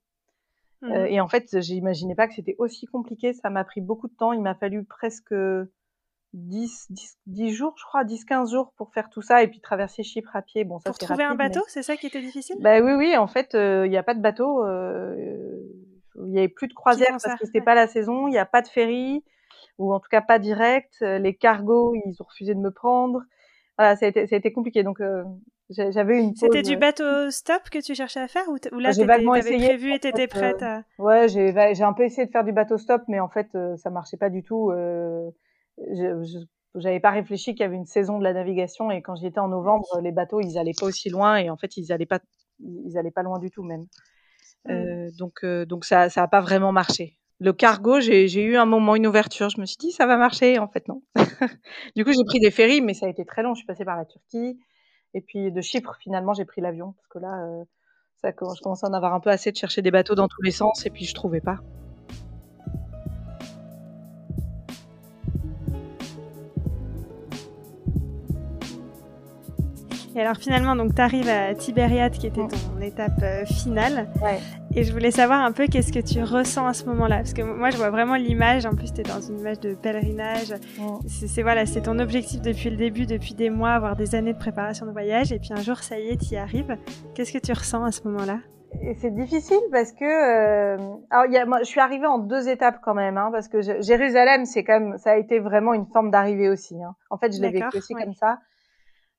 Mmh. et en fait, j'imaginais pas que c'était aussi compliqué. Ça m'a pris beaucoup de temps. Il m'a fallu presque 10, 10, 10 jours, je crois, 10, 15 jours pour faire tout ça et puis traverser Chypre à pied. Bon, ça,
pour trouver un bateau, c'est ça qui était difficile?
Bah oui, oui, en fait, euh, il n'y a pas de bateau. Euh, il n'y avait plus de croisière parce que c'était pas la saison. Il n'y a pas de ferry, ou en tout cas pas direct. Euh, les cargos, ils ont refusé de me prendre. Voilà, ça a été, ça a été compliqué. Donc, j'avais une
C'était du bateau stop que tu cherchais à faire ou, ou là, vaguement essayé. prévu et t'étais prête à...
Ouais, j'ai un peu essayé de faire du bateau stop, mais en fait, ça marchait pas du tout je j'avais pas réfléchi qu'il y avait une saison de la navigation et quand j'y étais en novembre, les bateaux ils allaient pas aussi loin et en fait ils allaient pas ils allaient pas loin du tout même. Mmh. Euh, donc euh, donc ça ça a pas vraiment marché. Le cargo, j'ai eu un moment une ouverture, je me suis dit ça va marcher en fait non. (laughs) du coup j'ai pris des ferries mais ça a été très long. Je suis passée par la Turquie et puis de Chypre finalement j'ai pris l'avion parce que là euh, ça je commençais à en avoir un peu assez de chercher des bateaux dans tous les sens et puis je trouvais pas.
Et alors finalement, donc tu arrives à Tibériade qui était ton étape euh, finale. Ouais. Et je voulais savoir un peu qu'est-ce que tu ressens à ce moment-là, parce que moi je vois vraiment l'image. En plus, tu es dans une image de pèlerinage. C'est voilà, c'est ton objectif depuis le début, depuis des mois, avoir des années de préparation de voyage. Et puis un jour, ça y est, tu y arrives. Qu'est-ce que tu ressens à ce moment-là?
C'est difficile parce que euh, alors y a, moi, je suis arrivée en deux étapes quand même hein, parce que Jérusalem c'est quand même ça a été vraiment une forme d'arrivée aussi hein. en fait je l'ai vécu aussi comme ça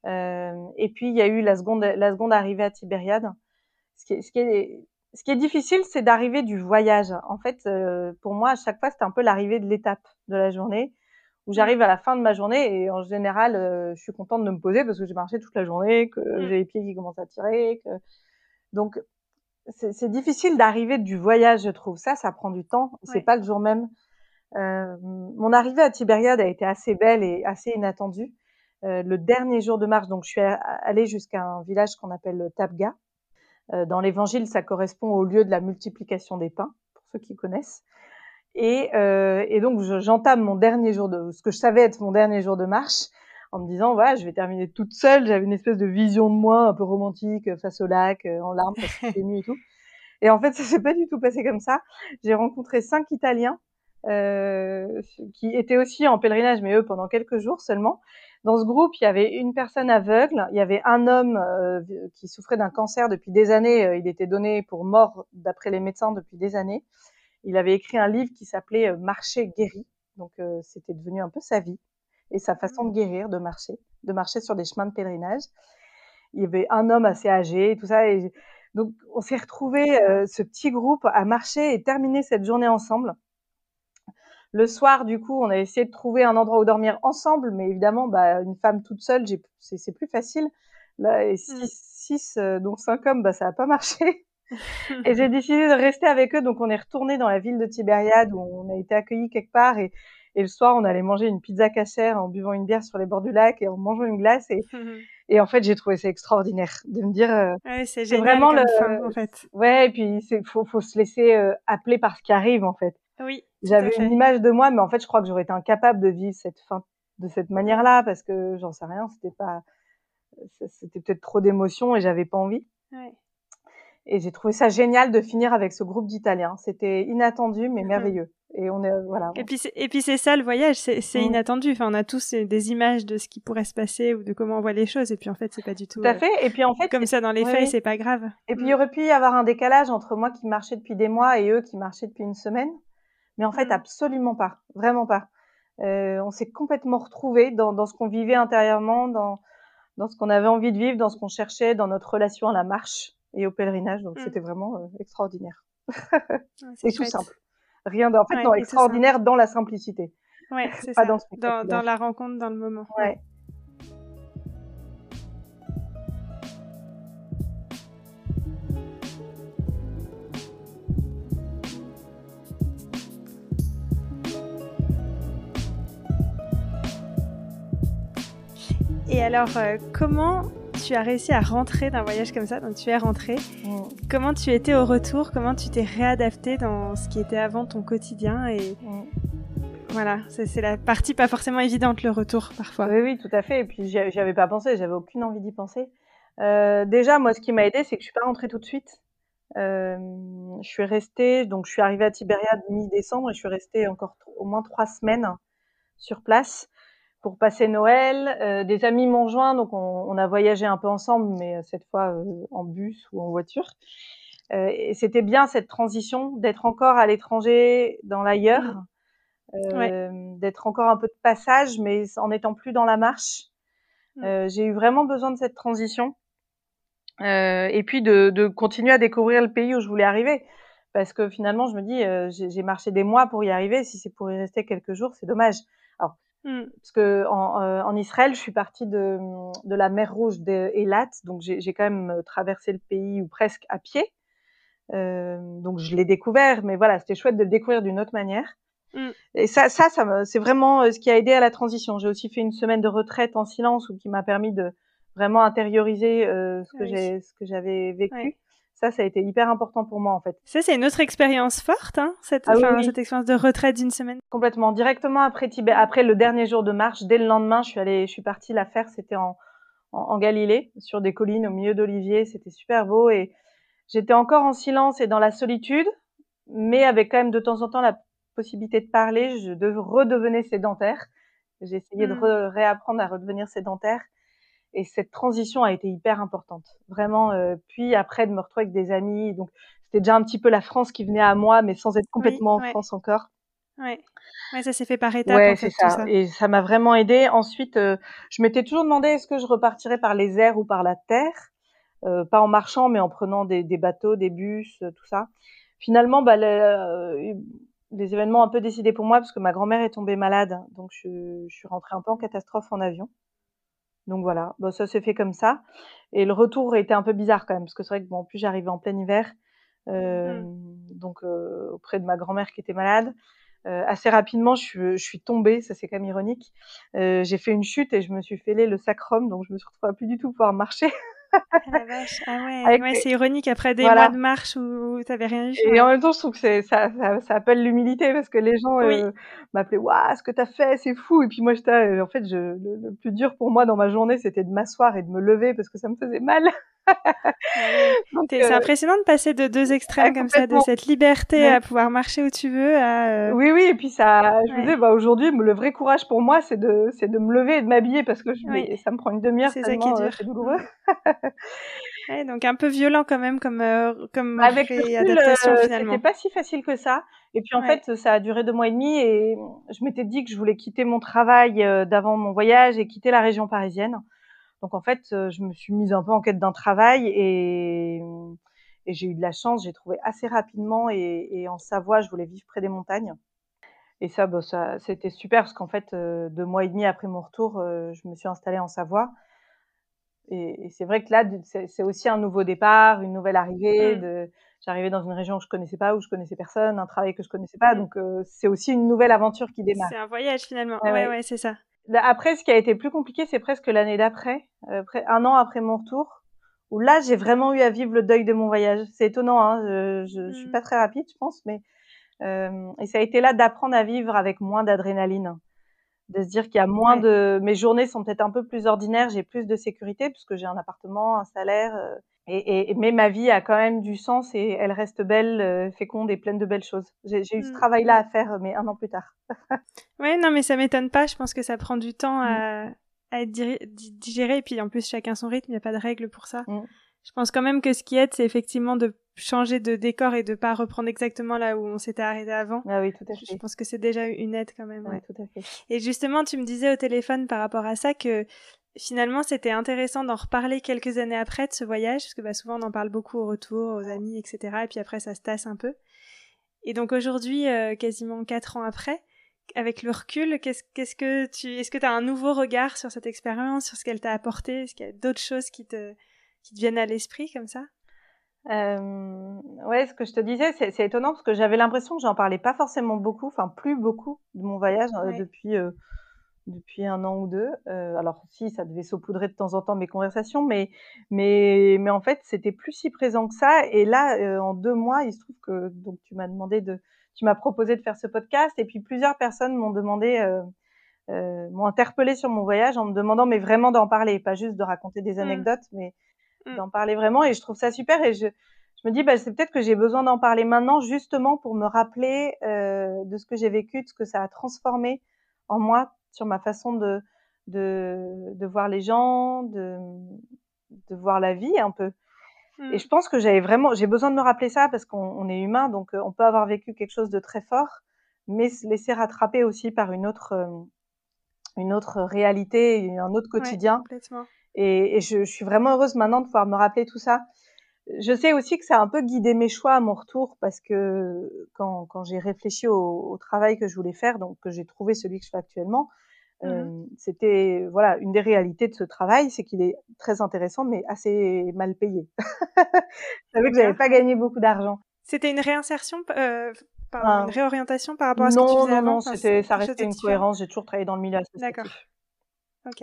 et puis il y a eu la seconde, la seconde arrivée à Tibériade. Ce qui est, ce qui est, ce qui est difficile, c'est d'arriver du voyage. En fait, euh, pour moi, à chaque fois, c'était un peu l'arrivée de l'étape de la journée où j'arrive à la fin de ma journée et en général, euh, je suis contente de me poser parce que j'ai marché toute la journée, que mmh. j'ai les pieds qui commencent à tirer. Que... Donc, c'est difficile d'arriver du voyage, je trouve. Ça, ça prend du temps. C'est pas le jour même. Euh, mon arrivée à Tibériade a été assez belle et assez inattendue. Euh, le dernier jour de marche, donc je suis allée jusqu'à un village qu'on appelle Tabga. Euh, dans l'évangile, ça correspond au lieu de la multiplication des pains, pour ceux qui connaissent. Et, euh, et donc j'entame mon dernier jour de, ce que je savais être mon dernier jour de marche, en me disant voilà, je vais terminer toute seule. J'avais une espèce de vision de moi un peu romantique face au lac, en larmes (laughs) parce que c'était nuit et tout. Et en fait, ça s'est pas du tout passé comme ça. J'ai rencontré cinq Italiens qui étaient aussi en pèlerinage, mais eux pendant quelques jours seulement. Dans ce groupe, il y avait une personne aveugle, il y avait un homme euh, qui souffrait d'un cancer depuis des années. Euh, il était donné pour mort d'après les médecins depuis des années. Il avait écrit un livre qui s'appelait euh, Marcher guéri. Donc c'était devenu un peu sa vie et sa façon de guérir, de marcher, de marcher sur des chemins de pèlerinage. Il y avait un homme assez âgé et tout ça. Donc on s'est retrouvé ce petit groupe à marcher et terminer cette journée ensemble. Le soir, du coup, on a essayé de trouver un endroit où dormir ensemble, mais évidemment, bah, une femme toute seule, c'est plus facile. Là, et mmh. six, six euh, donc cinq hommes, bah, ça n'a pas marché. (laughs) et j'ai décidé de rester avec eux, donc on est retourné dans la ville de Tibériade où on a été accueillis quelque part et, et le soir on allait manger une pizza cachère en buvant une bière sur les bords du lac et en mangeant une glace et, (laughs) et en fait j'ai trouvé ça extraordinaire de me dire euh,
ouais, c'est vraiment le en fait.
ouais et puis faut faut se laisser euh, appeler par ce qui arrive en fait
oui
j'avais une image de moi, mais en fait, je crois que j'aurais été incapable de vivre cette fin de cette manière-là parce que j'en sais rien, c'était pas, c'était peut-être trop d'émotions et j'avais pas envie.
Ouais.
Et j'ai trouvé ça génial de finir avec ce groupe d'Italiens. C'était inattendu mais mmh (laughs) merveilleux. Et on est voilà.
Et puis et puis c'est ça le voyage, c'est mmh. inattendu. Enfin, on a tous des images de ce qui pourrait se passer ou de comment on voit les choses. Et puis en fait, c'est pas du tout.
Tout à fait. Et puis en fait,
comme ça dans les faits, c'est pas grave.
Et puis il y aurait pu y avoir un décalage entre moi qui marchais depuis des mois et eux qui marchaient depuis une semaine. Mais en fait, mmh. absolument pas, vraiment pas. Euh, on s'est complètement retrouvés dans, dans ce qu'on vivait intérieurement, dans, dans ce qu'on avait envie de vivre, dans ce qu'on cherchait, dans notre relation à la marche et au pèlerinage. Donc, mmh. c'était vraiment euh, extraordinaire. (laughs) c'est tout simple. Rien de, en fait, non, extraordinaire dans la simplicité.
Ouais, c'est ça. Dans, dans, dans, la rencontre, dans le moment.
Ouais.
Et alors, euh, comment tu as réussi à rentrer d'un voyage comme ça Donc, tu es rentré. Mm. Comment tu étais au retour? Comment tu t'es réadapté dans ce qui était avant ton quotidien? Et mm. voilà, c'est la partie pas forcément évidente, le retour parfois.
Oui, oui, tout à fait. Et puis, j'y avais pas pensé. J'avais aucune envie d'y penser. Euh, déjà, moi, ce qui m'a aidé, c'est que je suis pas rentrée tout de suite. Euh, je suis restée, donc je suis arrivée à Tibériade mi-décembre et je suis restée encore au moins trois semaines sur place pour passer Noël. Euh, des amis m'ont joint, donc on, a voyagé un peu ensemble, mais euh, cette fois euh, en bus ou en voiture. et c'était bien cette transition d'être encore à l'étranger, dans l'ailleurs, mmh. d'être encore un peu de passage, mais en étant plus dans la marche. Mmh. J'ai eu vraiment besoin de cette transition. et puis de, de, continuer à découvrir le pays où je voulais arriver. Parce que finalement, je me dis, j'ai marché des mois pour y arriver. Si c'est pour y rester quelques jours, c'est dommage. Mmh. Parce que en, euh, en, Israël, je suis partie de, de la mer Rouge d'Elat, donc j'ai quand même euh, traversé le pays ou presque à pied. Euh, donc je l'ai découvert, mais voilà, c'était chouette de le découvrir d'une autre manière. Mmh. Et ça, ça, ça c'est vraiment euh, ce qui a aidé à la transition. J'ai aussi fait une semaine de retraite en silence, ou qui m'a permis de vraiment intérioriser euh, ce que j'ai, ce que j'avais vécu ça, ça a été hyper important pour moi en fait.
Ça, c'est une autre expérience forte, hein, cette, ah cette expérience de retraite d'une semaine.
Complètement. Directement après Tibet, après le dernier jour de marche, dès le lendemain, je suis allée, je suis partie la faire. C'était en, en, Galilée, sur des collines au milieu d'oliviers. C'était super beau et j'étais encore en silence et dans la solitude, mais avec quand même de temps en temps la possibilité de parler. Je redevenais sédentaire. J'ai essayé de hmm. réapprendre à redevenir sédentaire et cette transition a été hyper importante, vraiment. Euh, puis après de me retrouver avec des amis, donc c'était déjà un petit peu la France qui venait à moi, mais sans être complètement en France encore.
Ouais. ouais, ça s'est fait par étapes.
Ouais, c'est ça. Et ça m'a vraiment aidé. Ensuite, euh, je m'étais toujours demandé est-ce que je repartirais par les airs ou par la terre, euh, pas en marchant, mais en prenant des, des bateaux, des bus, tout ça. Finalement, bah, les, les, événements un peu décidé pour moi parce que ma grand-mère est tombée malade, donc je, je suis rentrée un peu en catastrophe en avion. Donc voilà, bon, ça s'est fait comme ça. Et le retour était un peu bizarre quand même, parce que c'est vrai que bon, en plus j'arrivais en plein hiver, euh, mmh. donc euh, auprès de ma grand-mère qui était malade. Euh, assez rapidement, je, je, suis tombée, ça c'est quand même ironique. Euh, j'ai fait une chute et je me suis fêlé le sacrum, donc je me suis retrouvée à plus du tout pouvoir marcher. (laughs)
Ah, la vache. Ah ouais, ouais c'est ironique après des mois de marche où, t'avais rien eu.
Et en même temps, je trouve que ça, ça, ça, appelle l'humilité parce que les gens euh, m'appelaient, waouh, ce que t'as fait, c'est fou. Et puis moi, j'étais, euh, en fait, je, le, plus dur pour moi dans ma journée, c'était de m'asseoir et de me lever parce que ça me faisait mal. (laughs)
c'est euh, impressionnant de passer de deux extrêmes comme ça, de cette liberté à pouvoir marcher où tu veux. À...
Oui, oui, et puis ça, je me disais, bah, aujourd'hui, le vrai courage pour moi, c'est de, c'est de me lever et de m'habiller parce que je, ça me prend une demi-heure, c'est ça qui est dur. c'est douloureux.
Ouais, donc un peu violent quand même comme euh, comme Avec réadaptation euh, finalement.
C'était pas si facile que ça. Et puis en fait, ça a duré deux mois et demi et je m'étais dit que je voulais quitter mon travail euh, d'avant mon voyage et quitter la région parisienne. Donc en fait, euh, je me suis mise un peu en quête d'un travail et, et j'ai eu de la chance. J'ai trouvé assez rapidement et, et, en Savoie, je voulais vivre près des montagnes. Et ça, bah, ça c'était super parce qu'en fait, deux mois et demi après mon retour, je me suis installée en Savoie. Et, c'est vrai que là, c'est aussi un nouveau départ, une nouvelle arrivée. Mmh. De, j'arrivais dans une région que je connaissais pas, où je connaissais personne, un travail que je connaissais pas. Mmh. Donc euh, c'est aussi une nouvelle aventure qui démarre.
C'est un voyage finalement. Ouais, ouais, c'est ça.
Après, ce qui a été plus compliqué, c'est presque l'année d'après, euh, un an après mon retour, où là, j'ai vraiment eu à vivre le deuil de mon voyage. C'est étonnant, hein, je, je, suis mmh. pas très rapide, je pense, mais euh, et ça a été là d'apprendre à vivre avec moins d'adrénaline de se dire qu'il y a moins de mes journées sont peut-être un peu plus ordinaires, j'ai plus de sécurité puisque j'ai un appartement, un salaire euh, et, et, mais ma vie a quand même du sens et elle reste belle, euh, féconde et pleine de belles choses. J'ai eu ce mmh. travail-là à faire mais un an plus tard. (laughs)
oui, non mais ça m'étonne pas, je pense que ça prend du temps à, mmh. à être digéré et puis en plus chacun son rythme, il n'y a pas de règle pour ça. Mmh. Je pense quand même que ce qui aide c'est effectivement de changer de décor et de pas reprendre exactement là où on s'était arrêté avant.
Ah oui, tout à fait.
Je pense que c'est déjà une aide quand même.
Ouais. tout à fait.
Et justement, tu me disais au téléphone par rapport à ça que finalement c'était intéressant d'en reparler quelques années après de ce voyage, parce que bah, souvent on en parle beaucoup au retour, aux amis, etc. Et puis après ça se tasse un peu. Et donc aujourd'hui, euh, quasiment quatre ans après, avec le recul, qu'est-ce, qu'est-ce que tu, est-ce que tu as un nouveau regard sur cette expérience, sur ce qu'elle t'a apporté? Est-ce qu'il y a d'autres choses qui te, qui te viennent à l'esprit comme ça?
Euh, ouais, ce que je te disais, c'est étonnant parce que j'avais l'impression que j'en parlais pas forcément beaucoup, enfin plus beaucoup de mon voyage euh, depuis euh, depuis un an ou deux. Euh, alors si, ça devait saupoudrer de temps en temps mes conversations, mais mais mais en fait, c'était plus si présent que ça. Et là, euh, en deux mois, il se trouve que donc tu m'as demandé de, tu m'as proposé de faire ce podcast, et puis plusieurs personnes m'ont demandé. m'ont interpellé sur mon voyage en me demandant mais vraiment d'en parler, pas juste de raconter des mmh. anecdotes, mais Mmh. d'en parler vraiment et je trouve ça super et je, je me dis bah, c'est peut-être que j'ai besoin d'en parler maintenant justement pour me rappeler euh, de ce que j'ai vécu, de ce que ça a transformé en moi sur ma façon de, de, de voir les gens, de, de voir la vie un peu. Et mmh. je pense que j'avais vraiment, j'ai besoin de me rappeler ça parce qu'on est humain, donc euh, on peut avoir vécu quelque chose de très fort, mais se laisser rattraper aussi par une autre, euh, une autre réalité, un autre quotidien. Et, et je, je, suis vraiment heureuse maintenant de pouvoir me rappeler tout ça. Je sais aussi que ça a un peu guidé mes choix à mon retour parce que quand, quand j'ai réfléchi au, au, travail que je voulais faire, donc que j'ai trouvé celui que je fais actuellement, mmh c'était voilà une des réalités de ce travail, c'est qu'il est très intéressant mais assez mal payé. (laughs) je savais que j'avais pas gagné beaucoup d'argent.
C'était une réinsertion, euh, une réorientation par rapport à ce que tu faisais
non,
avant?
Non, c'était ça restait une cohérence. J'ai toujours travaillé dans le milieu associatif. D'accord.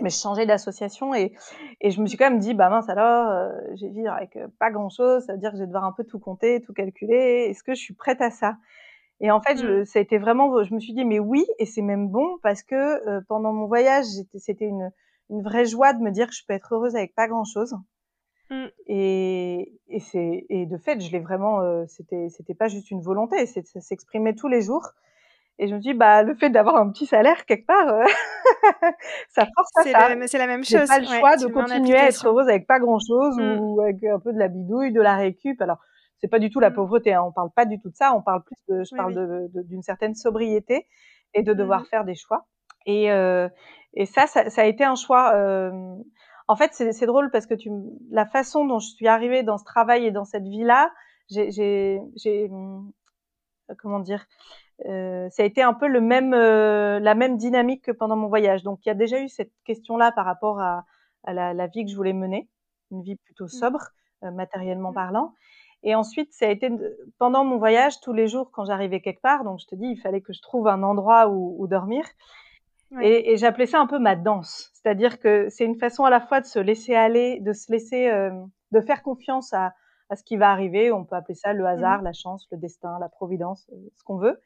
Mais je changeais d'association et, et je me suis quand même dit, bah mince alors, euh, j'ai vivre avec euh, pas grand chose, ça veut dire que je vais devoir un peu tout compter, tout calculer. Est-ce que je suis prête à ça? Et en fait, je, mmh. ça a été vraiment, je me suis dit, mais oui, et c'est même bon parce que euh, pendant mon voyage, c'était une, une vraie joie de me dire que je peux être heureuse avec pas grand chose. Mmh. Et, et c'est et de fait, je l'ai vraiment, euh, c'était c'était pas juste une volonté, ça s'exprimait tous les jours. Et je me dis, bah, le fait d'avoir un petit salaire quelque part, euh, (laughs) ça force à
ça. C'est la même chose.
pas le choix de continuer à être heureuse avec pas grand chose mmh. ou avec un peu de la bidouille, de la récup. Alors, c'est pas du tout la mmh. pauvreté. Hein. On parle pas du tout de ça. On parle plus de, je parle d'une certaine sobriété et de devoir mmh. faire des choix. Et, euh, et ça, ça, ça, a été un choix. Euh... En fait, c'est drôle parce que tu, la façon dont je suis arrivée dans ce travail et dans cette vie-là, j'ai, comment dire, euh, ça a été un peu le même, euh, la même dynamique que pendant mon voyage. Donc, il y a déjà eu cette question-là par rapport à, à la, la, vie que je voulais mener, une vie plutôt mmh. sobre, euh, matériellement mmh. parlant. Et ensuite, ça a été pendant mon voyage, tous les jours quand j'arrivais quelque part. Donc, je te dis, il fallait que je trouve un endroit où, où dormir. Et, et j'appelais ça un peu ma danse, c'est-à-dire que c'est une façon à la fois de se laisser aller, de se laisser, euh, de faire confiance à, à, ce qui va arriver. On peut appeler ça le hasard, mmh. la chance, le destin, la providence, euh, ce qu'on veut.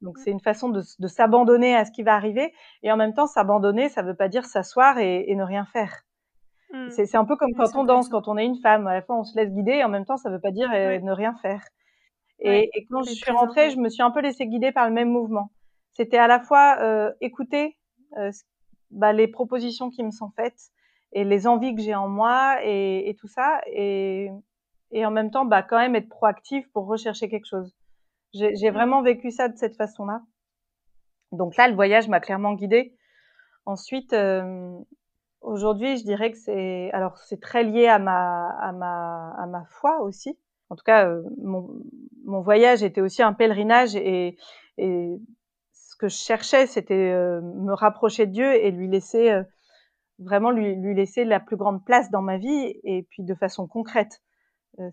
Donc c'est une façon de, de s'abandonner à ce qui va arriver. Et en même temps, s'abandonner, ça veut pas dire s'asseoir et, et, ne rien faire. Mmh. C'est un peu comme quand on danse, quand on est une femme. À la fois, on se laisse guider, et en même temps, ça veut pas dire euh, ne rien faire. Et, et quand je suis rentrée, je me suis un peu laissée guider par le même mouvement. C'était à la fois euh, écouter euh, bah, les propositions qui me sont faites et les envies que j'ai en moi et, et tout ça, et, et, en même temps, bah, quand même être proactive pour rechercher quelque chose. J'ai mmh. vraiment vécu ça de cette façon-là. Donc là, le voyage m'a clairement guidée. Ensuite, euh, aujourd'hui, je dirais que c'est alors c'est très lié à ma à ma à ma foi aussi. En tout cas, euh, mon, mon voyage était aussi un pèlerinage et, et que je cherchais, c'était euh, me rapprocher de Dieu et lui laisser euh, vraiment lui, lui, laisser la plus grande place dans ma vie et puis de façon concrète.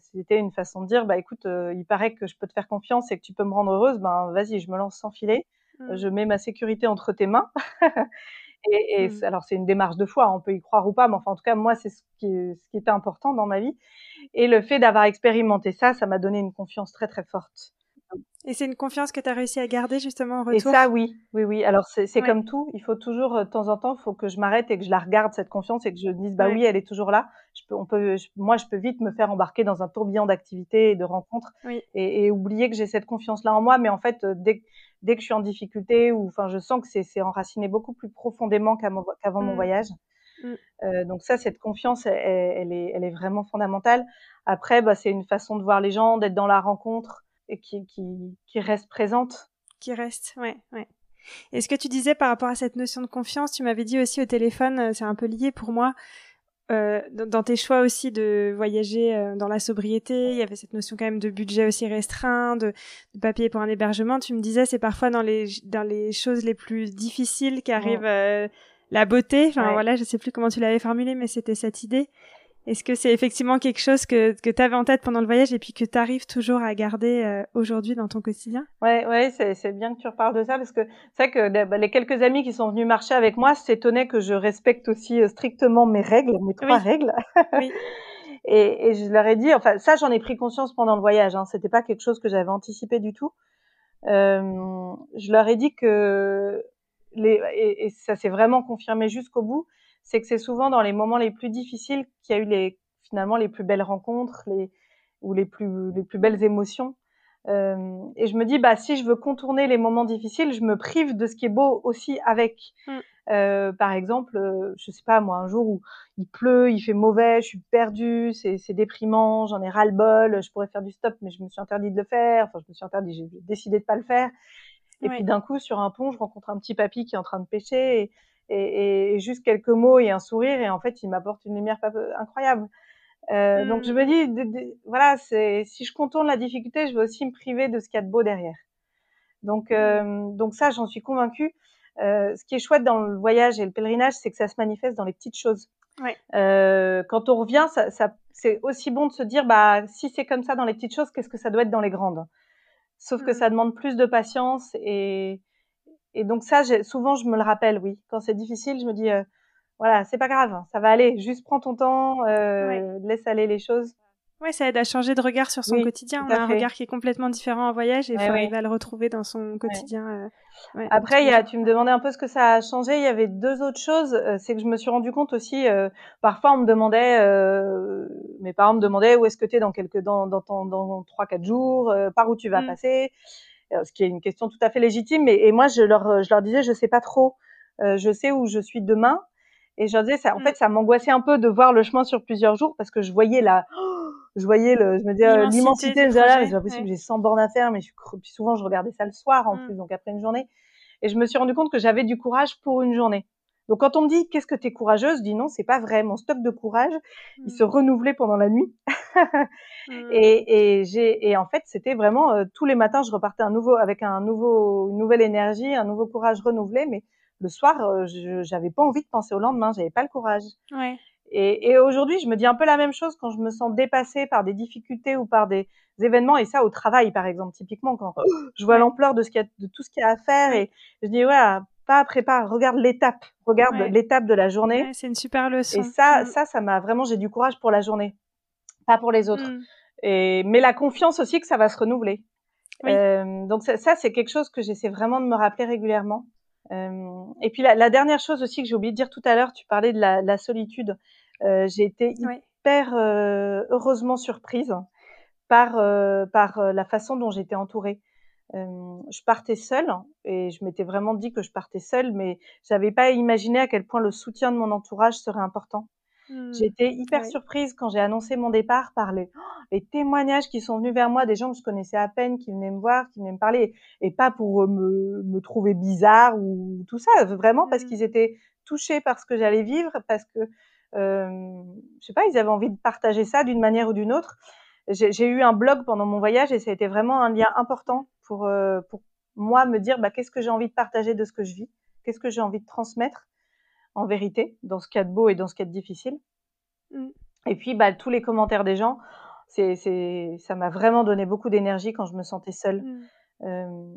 C'était une façon de dire, bah écoute, il paraît que je peux te faire confiance et que tu peux me rendre heureuse, ben vas-y, je me lance sans filet, mmh. je mets ma sécurité entre tes mains. (laughs) et, et mmh. alors c'est une démarche de foi, on peut y croire ou pas, mais enfin en tout cas moi c'est ce qui, ce qui était important dans ma vie. Et le fait d'avoir expérimenté ça, ça m'a donné une confiance très très forte.
Et c'est une confiance que tu as réussi à garder justement en retour?
Et ça, oui, oui, oui. Alors c'est ouais. comme tout, il faut toujours, euh, de temps en temps, il faut que je m'arrête et que je la regarde, cette confiance, et que je dise, bah ouais. oui, elle est toujours là. Je peux, on peut, je, moi, je peux vite me faire embarquer dans un tourbillon d'activités et de rencontres
oui.
et, et, oublier que j'ai cette confiance-là en moi. Mais en fait, euh, dès, dès que je suis en difficulté, ou enfin, je sens que c'est enraciné beaucoup plus profondément qu'avant qu mmh. mon voyage. Mmh. Euh, donc ça, cette confiance, elle, elle, est, elle est vraiment fondamentale. Après, bah, c'est une façon de voir les gens, d'être dans la rencontre et qui, qui, qui reste présente.
Qui reste, ouais, ouais. Et ce que tu disais par rapport à cette notion de confiance, tu m'avais dit aussi au téléphone, euh, c'est un peu lié pour moi, euh, dans tes choix aussi de voyager euh, dans la sobriété, il y avait cette notion quand même de budget aussi restreint, de, de papier pour un hébergement. Tu me disais, c'est parfois dans les dans les choses les plus difficiles qu'arrive euh, la beauté. Enfin ouais. voilà, je sais plus comment tu l'avais formulé, mais c'était cette idée. Est-ce que c'est effectivement quelque chose que, que tu avais en tête pendant le voyage et puis que tu arrives toujours à garder euh, aujourd'hui dans ton quotidien?
Ouais, ouais, c'est bien que tu reparles de ça parce que c'est vrai que bah, les quelques amis qui sont venus marcher avec moi s'étonnaient que je respecte aussi euh, strictement mes règles, mes trois oui. règles. oui. (laughs) et, et, je leur ai dit, enfin ça j'en ai pris conscience pendant le voyage, hein, c'était pas quelque chose que j'avais anticipé du tout. Euh, je leur ai dit que les, et, et ça s'est vraiment confirmé jusqu'au bout c'est que c'est souvent dans les moments les plus difficiles qu'il y a eu les, finalement les plus belles rencontres, les, ou les plus, les plus belles émotions. Euh, et je me dis, bah, si je veux contourner les moments difficiles, je me prive de ce qui est beau aussi avec. Mm. Euh, par exemple, euh, je sais pas moi, un jour où il pleut, il fait mauvais, je suis perdue, c'est déprimant, j'en ai ras le bol, je pourrais faire du stop, mais je me suis interdit de le faire. Enfin, je me suis interdit, j'ai décidé de pas le faire. Et puis d'un coup, sur un pont, je rencontre un petit papy qui est en train de pêcher. Et, et, et, juste quelques mots et un sourire et en fait il m'apporte une lumière incroyable. Euh, mmh. Donc je me dis, de, de, voilà, c'est si je contourne la difficulté, je vais aussi me priver de ce qu'il y a de beau derrière. Donc euh, donc ça, j'en suis convaincue. Euh, ce qui est chouette dans le voyage et le pèlerinage, c'est que ça se manifeste dans les petites choses.
Ouais.
Quand on revient, ça, ça c'est aussi bon de se dire, bah si c'est comme ça dans les petites choses, qu'est-ce que ça doit être dans les grandes? Sauf mmh. que ça demande plus de patience et et donc ça, souvent, je me le rappelle, oui. Quand c'est difficile, je me dis, euh, voilà, c'est pas grave, ça va aller. Juste prends ton temps, euh, ouais. laisse aller les choses.
Ouais, ça aide à changer de regard sur son oui, quotidien. On a un fait. regard qui est complètement différent en voyage et il faut arriver à le retrouver dans son quotidien.
Euh, Après, il y a, tu me demandais un peu ce que ça a changé. Il y avait deux autres choses. C'est que je me suis rendu compte aussi. Parfois, on me demandait, mes parents me demandaient où est-ce que tu es dans quelques dans dans dans trois quatre jours, par où tu vas mm. passer. Euh, ce qui est une question tout à fait légitime. Et, et moi, je leur, je leur disais, je sais pas trop. Euh, je sais où je suis demain. Et je leur disais, ça, en mmh. fait, ça m'angoissait un peu de voir le chemin sur plusieurs jours parce que je voyais la, (gasps) je voyais le, je me disais l'immensité. de là, c'est pas possible, ouais. j'ai 100 bornes à faire, mais je, puis souvent je regardais ça le soir en mmh. plus, donc après une journée. Et je me suis rendu compte que j'avais du courage pour une journée. Donc quand on me dit qu'est-ce que t'es courageuse, je dis non, c'est pas vrai. Mon stock de courage, mmh. il se renouvelait pendant la nuit. mmh. (laughs) Et, et j'ai et en fait c'était vraiment euh, tous les matins je repartais un nouveau avec un nouveau une nouvelle énergie, un nouveau courage renouvelé. Mais le soir, euh, j'avais pas envie de penser au lendemain, j'avais pas le courage.
Ouais.
Et, et aujourd'hui, je me dis un peu la même chose quand je me sens dépassée par des difficultés ou par des événements, et ça au travail par exemple, typiquement quand je vois l'ampleur de ce qu'il y a, de tout ce qu'il y a à faire, et je dis voilà, pas prépare, regarde l'étape, regarde l'étape de la journée.
c'est une super leçon.
Et ça, mm. ça, ça m'a vraiment, j'ai du courage pour la journée, pas pour les autres. Mm. Et mais la confiance aussi que ça va se renouveler. Euh, donc ça, ça c'est quelque chose que j'essaie vraiment de me rappeler régulièrement. Euh, et puis la, la, dernière chose aussi que j'ai oublié de dire tout à l'heure, tu parlais de la, la solitude. Euh, j'ai été hyper heureusement surprise par par la façon dont j'étais entourée. Je partais seule et je m'étais vraiment dit que je partais seule, mais j'avais pas imaginé à quel point le soutien de mon entourage serait important. Mmh. J'ai été hyper surprise quand j'ai annoncé mon départ par les, les, témoignages qui sont venus vers moi, des gens que je connaissais à peine, qui venaient me voir, qui venaient me parler, et pas pour me, me trouver bizarre ou tout ça, vraiment parce mmh. qu'ils étaient touchés par ce que j'allais vivre, parce que, euh, je sais pas, ils avaient envie de partager ça d'une manière ou d'une autre. J'ai eu un blog pendant mon voyage et ça a été vraiment un lien important pour, euh, pour moi me dire bah, qu'est-ce que j'ai envie de partager de ce que je vis, qu'est-ce que j'ai envie de transmettre en vérité, dans ce cas de beau et dans ce cas de difficile? Mm. Et puis, bah, tous les commentaires des gens, c'est, c'est, ça m'a vraiment donné beaucoup d'énergie quand je me sentais seule. Mm.
Euh...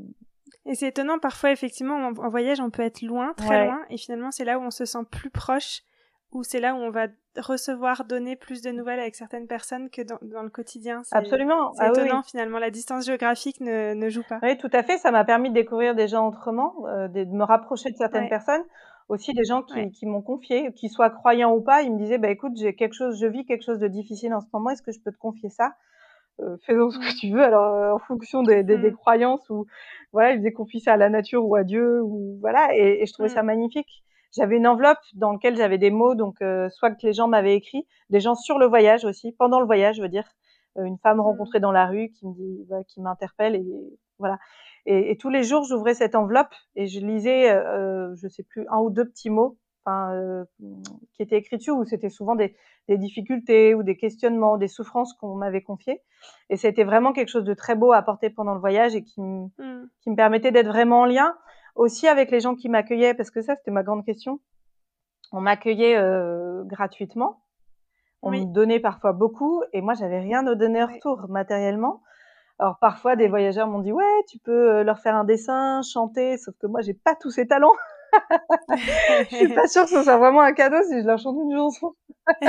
Et c'est étonnant, parfois, effectivement, en, voyage, on peut être loin, très loin, et finalement, c'est là où on se sent plus proche, ou c'est là où on va recevoir, donner plus de nouvelles avec certaines personnes que dans, dans le quotidien.
Absolument.
C'est ah étonnant, finalement, la distance géographique ne, ne, joue pas.
Oui, tout à fait. Ça m'a permis de découvrir des gens autrement, euh, de, me rapprocher de certaines personnes aussi des gens qui, qui m'ont confié, qu'ils soient croyants ou pas, ils me disaient bah écoute j'ai quelque chose, je vis quelque chose de difficile en ce moment, est-ce que je peux te confier ça? Euh, Fais-en ce que tu veux. Alors euh, en fonction des, des, des, mmh. croyances ou voilà, ils faisaient confie ça à la nature ou à Dieu ou voilà, et, et je trouvais mmh. ça magnifique. J'avais une enveloppe dans laquelle j'avais des mots, donc euh, soit que les gens m'avaient écrit, des gens sur le voyage aussi, pendant le voyage, je veux dire, euh, une femme rencontrée dans la rue qui me dit, bah, qui m'interpelle et voilà. Et, et, tous les jours, j'ouvrais cette enveloppe et je lisais, euh, je sais plus, un ou deux petits mots, enfin, euh, qui étaient écrits dessus, où c'était souvent des, des, difficultés ou des questionnements, des souffrances qu'on m'avait confiées. Et c'était vraiment quelque chose de très beau à porter pendant le voyage et qui, mmh. qui me permettait d'être vraiment en lien aussi avec les gens qui m'accueillaient, parce que ça, c'était ma grande question. On m'accueillait euh, gratuitement. On me donnait parfois beaucoup et moi, j'avais rien à donner en retour matériellement. Alors parfois des voyageurs m'ont dit ouais tu peux euh, leur faire un dessin, chanter, sauf que moi j'ai pas tous ces talents. (laughs) je suis pas sûre que ce soit vraiment un cadeau si je leur chante une chanson. (laughs)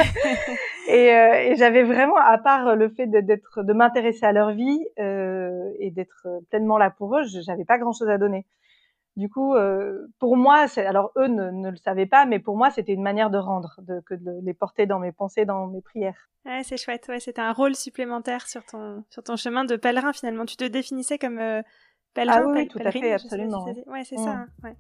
et, euh, et j'avais vraiment, à part le fait d'être, de m'intéresser à leur vie euh, et d'être pleinement là pour eux, j'avais pas grand chose à donner. Du coup, euh, pour moi, alors eux ne, ne, le savaient pas, mais pour moi, c'était une manière de rendre, de, que de les porter dans mes pensées, dans mes prières.
Ouais, c'est chouette. Ouais, c'était un rôle supplémentaire sur ton sur ton chemin de pèlerin. Finalement, tu te définissais comme euh, pèlerin.
Ah oui, tout à fait, absolument.
ouais, c'est ça. Hein, ouais.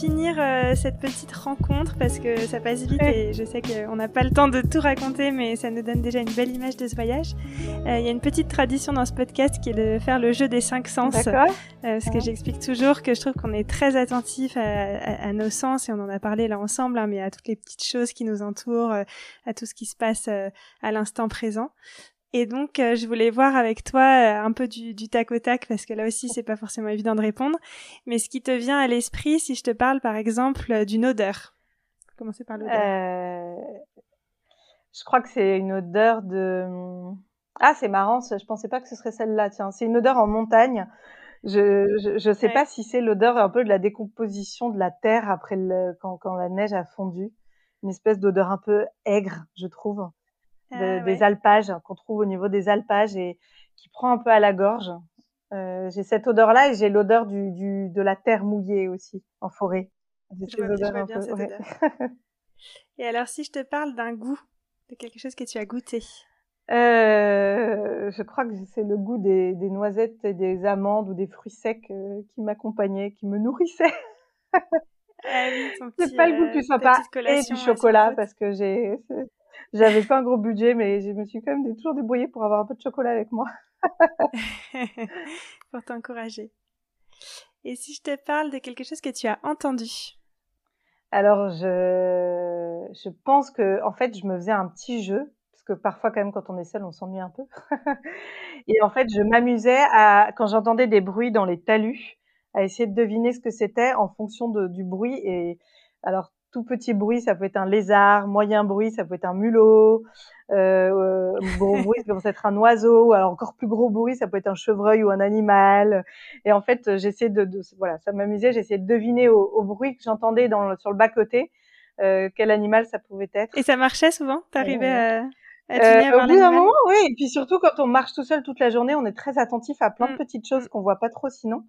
Finir euh, cette petite rencontre parce que ça passe vite et je sais qu'on n'a pas le temps de tout raconter, mais ça nous donne déjà une belle image de ce voyage. Euh, il y a une petite tradition dans ce podcast qui est de faire le jeu des cinq sens. Euh, parce que j'explique toujours que je trouve qu'on est très attentif à, à, nos sens et on en a parlé là ensemble, hein, mais à toutes les petites choses qui nous entourent, à tout ce qui se passe à l'instant présent. Et donc, euh, je voulais voir avec toi euh, un peu du, du, tac au tac, parce que là aussi, c'est pas forcément évident de répondre. Mais ce qui te vient à l'esprit, si je te parle, par exemple, euh, d'une odeur. Commencer par l'odeur. Euh...
Je crois que c'est une odeur de. Ah, c'est marrant. Je pensais pas que ce serait celle-là. Tiens, c'est une odeur en montagne. Je je, je sais pas si c'est l'odeur un peu de la décomposition de la terre après le quand, quand la neige a fondu. Une espèce d'odeur un peu aigre, je trouve. Ah des alpages qu'on trouve au niveau des alpages et qui prend un peu à la gorge. Euh, j'ai cette odeur-là et j'ai l'odeur du, du, de la terre mouillée aussi en forêt.
et alors, si je te parle d'un goût, de quelque chose que tu as goûté?
Euh, Je crois que c'est le goût des, des, noisettes et des amandes ou des fruits secs euh, qui m'accompagnaient, qui me nourrissaient. ah (laughs) c'est pas le goût plus sympa et du chocolat parce que j'ai j'avais pas un gros budget, mais je me suis quand même toujours débrouillée pour avoir un peu de chocolat avec moi. (laughs)
pour t'encourager. Et si je te parle de quelque chose que tu as entendu?
Alors, je, je pense que, en fait, je me faisais un petit jeu, parce que parfois, quand même, quand on est seul, on s'ennuie un peu. (laughs) et en fait, je m'amusais à, quand j'entendais des bruits dans les talus, à essayer de deviner ce que c'était en fonction de, du bruit. Et alors, tout petit bruit, ça peut être un lézard, moyen bruit, ça peut être un mulot, euh, gros (laughs) bruit, ça peut être un oiseau, alors encore plus gros bruit, ça peut être un chevreuil ou un animal. Et en fait, j'essaie de, de, voilà, ça m'amusait, j'essayais de deviner au, au bruit que j'entendais dans sur le bas côté euh, quel animal ça pouvait être.
Et ça marchait souvent? T'arrivais à, à
euh, Au bout d'un moment, oui. Et puis surtout quand on marche tout seul toute la journée, on est très attentif à plein de mm. petites choses mm. qu'on voit pas trop sinon.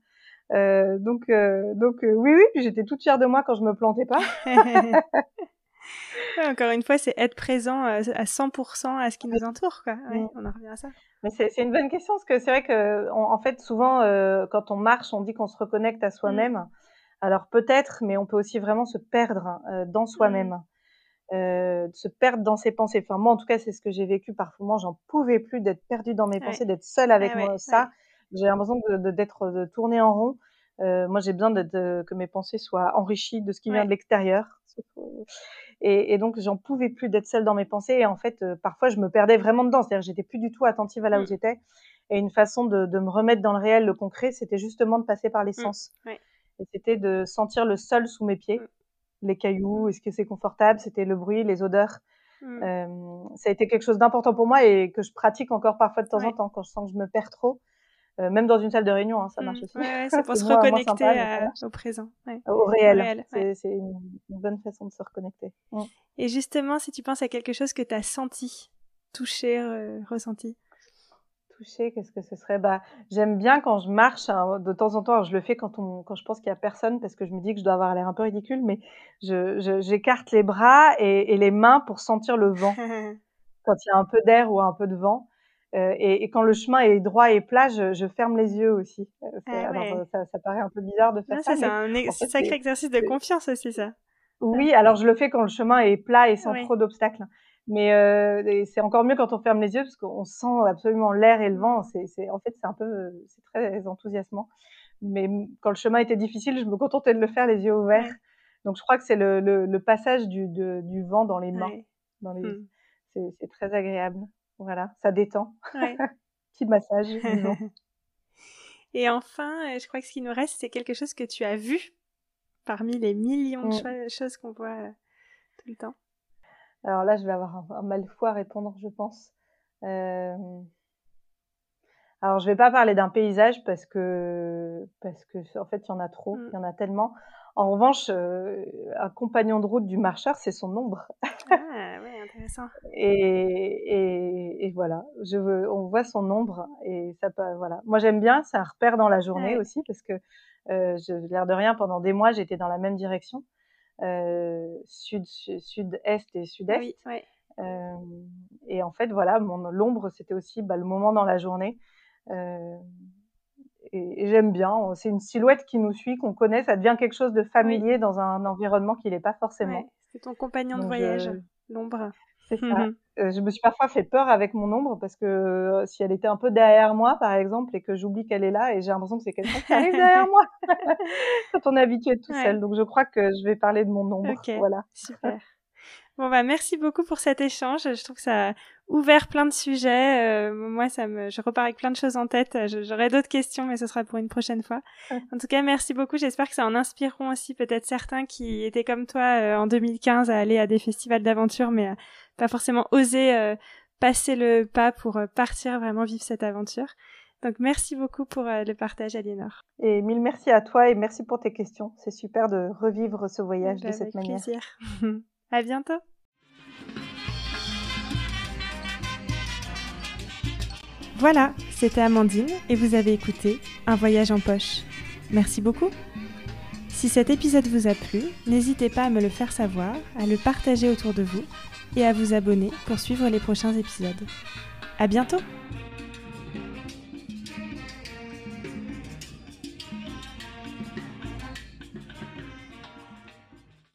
Euh, donc, euh, donc euh, oui, oui, j'étais toute fière de moi quand je me plantais pas. (laughs)
encore une fois, c'est être présent à 100% à ce qui nous entoure, quoi. On en revient à ça.
Mais c'est une bonne question parce que c'est vrai que, en fait, souvent, quand on marche, on dit qu'on se reconnecte à soi-même. Mm. Alors peut-être, mais on peut aussi vraiment se perdre dans soi-même. De se perdre dans ses pensées. Enfin, moi, en tout cas, c'est ce que j'ai vécu parfois. Moi, j'en pouvais plus d'être perdue dans mes pensées, d'être seule avec moi. ça, j'ai l'impression de, d'être de, tourner en rond. Euh, moi, j'ai besoin de, que mes pensées soient enrichies de ce qui vient de l'extérieur. Et, et, donc, j'en pouvais plus d'être seule dans mes pensées. Et en fait, euh, parfois, je me perdais vraiment dedans. C'est-à-dire, j'étais plus du tout attentive à là où mmh. j'étais. Et une façon de, de, me remettre dans le réel, le concret, c'était justement de passer par les mmh. sens. Et c'était de sentir le sol sous mes pieds, mmh. les cailloux, est-ce que c'est confortable, c'était le bruit, les odeurs. Euh, ça a été quelque chose d'important pour moi et que je pratique encore parfois de temps en temps quand je sens que je me perds trop. Euh, même dans une salle de réunion, hein, ça marche mmh. aussi.
Ouais, c'est (laughs) pour se reconnecter au présent.
Au réel. c'est une, bonne façon de se reconnecter. Mmh.
Et justement, si tu penses à quelque chose que tu as senti, touché, euh, ressenti
Touché, qu'est-ce que ce serait? Bah, J'aime bien quand je marche, hein, de temps en temps, alors je le fais quand, on, quand je pense qu'il n'y a personne, parce que je me dis que je dois avoir l'air un peu ridicule, mais j'écarte je, les bras et, et, les mains pour sentir le vent. (laughs) quand il y a un peu d'air ou un peu de vent. Euh, et, et, quand le chemin est droit et plat, je, je ferme les yeux aussi. Euh, ah alors, euh, ça, ça, paraît un peu bizarre de faire ça.
C'est un sacré exercice de confiance aussi, ça.
Oui, alors je le fais quand le chemin est plat et sans trop d'obstacles. Mais euh, c'est encore mieux quand on ferme les yeux parce qu'on sent absolument l'air et le vent. C'est, en fait, c'est un peu, c'est très enthousiasmant. Mais quand le chemin était difficile, je me contentais de le faire les yeux ouverts. Donc je crois que c'est le, le, le, passage du, de, du vent dans les mains. Dans les... Mmh. C'est très agréable. Voilà, ça détend. Ouais. (laughs) Petit massage. (laughs)
Et enfin, euh, je crois que ce qui nous reste, c'est quelque chose que tu as vu parmi les millions de mm. choses qu'on voit euh, tout le temps.
Alors là, je vais avoir un, mal fou à répondre, je pense. Euh... Alors, je vais pas parler d'un paysage parce que parce que en fait, il y en a trop, mm. il y en a tellement. En revanche, euh, un compagnon de route du marcheur, c'est son ombre.
Ah, ouais, intéressant.
et, et, et, voilà, je veux, on voit son ombre et ça peut, voilà. Moi, j'aime bien, c'est un repère dans la journée aussi parce que euh, je l'air de rien pendant des mois, j'étais dans la même direction, euh, sud, sud, est et sud-est. Oui, ouais. et en fait, voilà, mon l'ombre, c'était aussi bah, le moment dans la journée. Euh, et, j'aime bien. C'est une silhouette qui nous suit, qu'on connaît. Ça devient quelque chose de familier dans un environnement qui n'est pas forcément.
c'est ton compagnon de voyage, l'ombre.
C'est ça. Euh, je me suis parfois fait peur avec mon ombre parce que euh, si elle était un peu derrière moi, par exemple, et que j'oublie qu'elle est là, et j'ai l'impression que c'est quelqu'un qui arrive derrière moi (laughs) (laughs) quand on est habitué tout seul. Donc je crois que je vais parler de mon ombre. Voilà.
Super. Bon bah merci beaucoup pour cet échange. Je trouve que ça a ouvert plein de sujets. Euh, moi, ça me, je repars avec plein de choses en tête. J'aurai d'autres questions, mais ce sera pour une prochaine fois. En tout cas, merci beaucoup. J'espère que ça en inspireront aussi peut-être certains qui étaient comme toi euh, en 2015 à aller à des festivals d'aventure, mais pas forcément oser euh, passer le pas pour partir vraiment vivre cette aventure. Donc merci beaucoup pour le partage, Aliénor.
Et mille merci à toi et merci pour tes questions. C'est super de revivre ce voyage de bah, cette manière.
Plaisir. (laughs) à bientôt. Voilà, c'était Amandine et vous avez écouté Un voyage en poche. Merci beaucoup. Si cet épisode vous a plu, n'hésitez pas à me le faire savoir, à le partager autour de vous et à vous abonner pour suivre les prochains épisodes. À bientôt!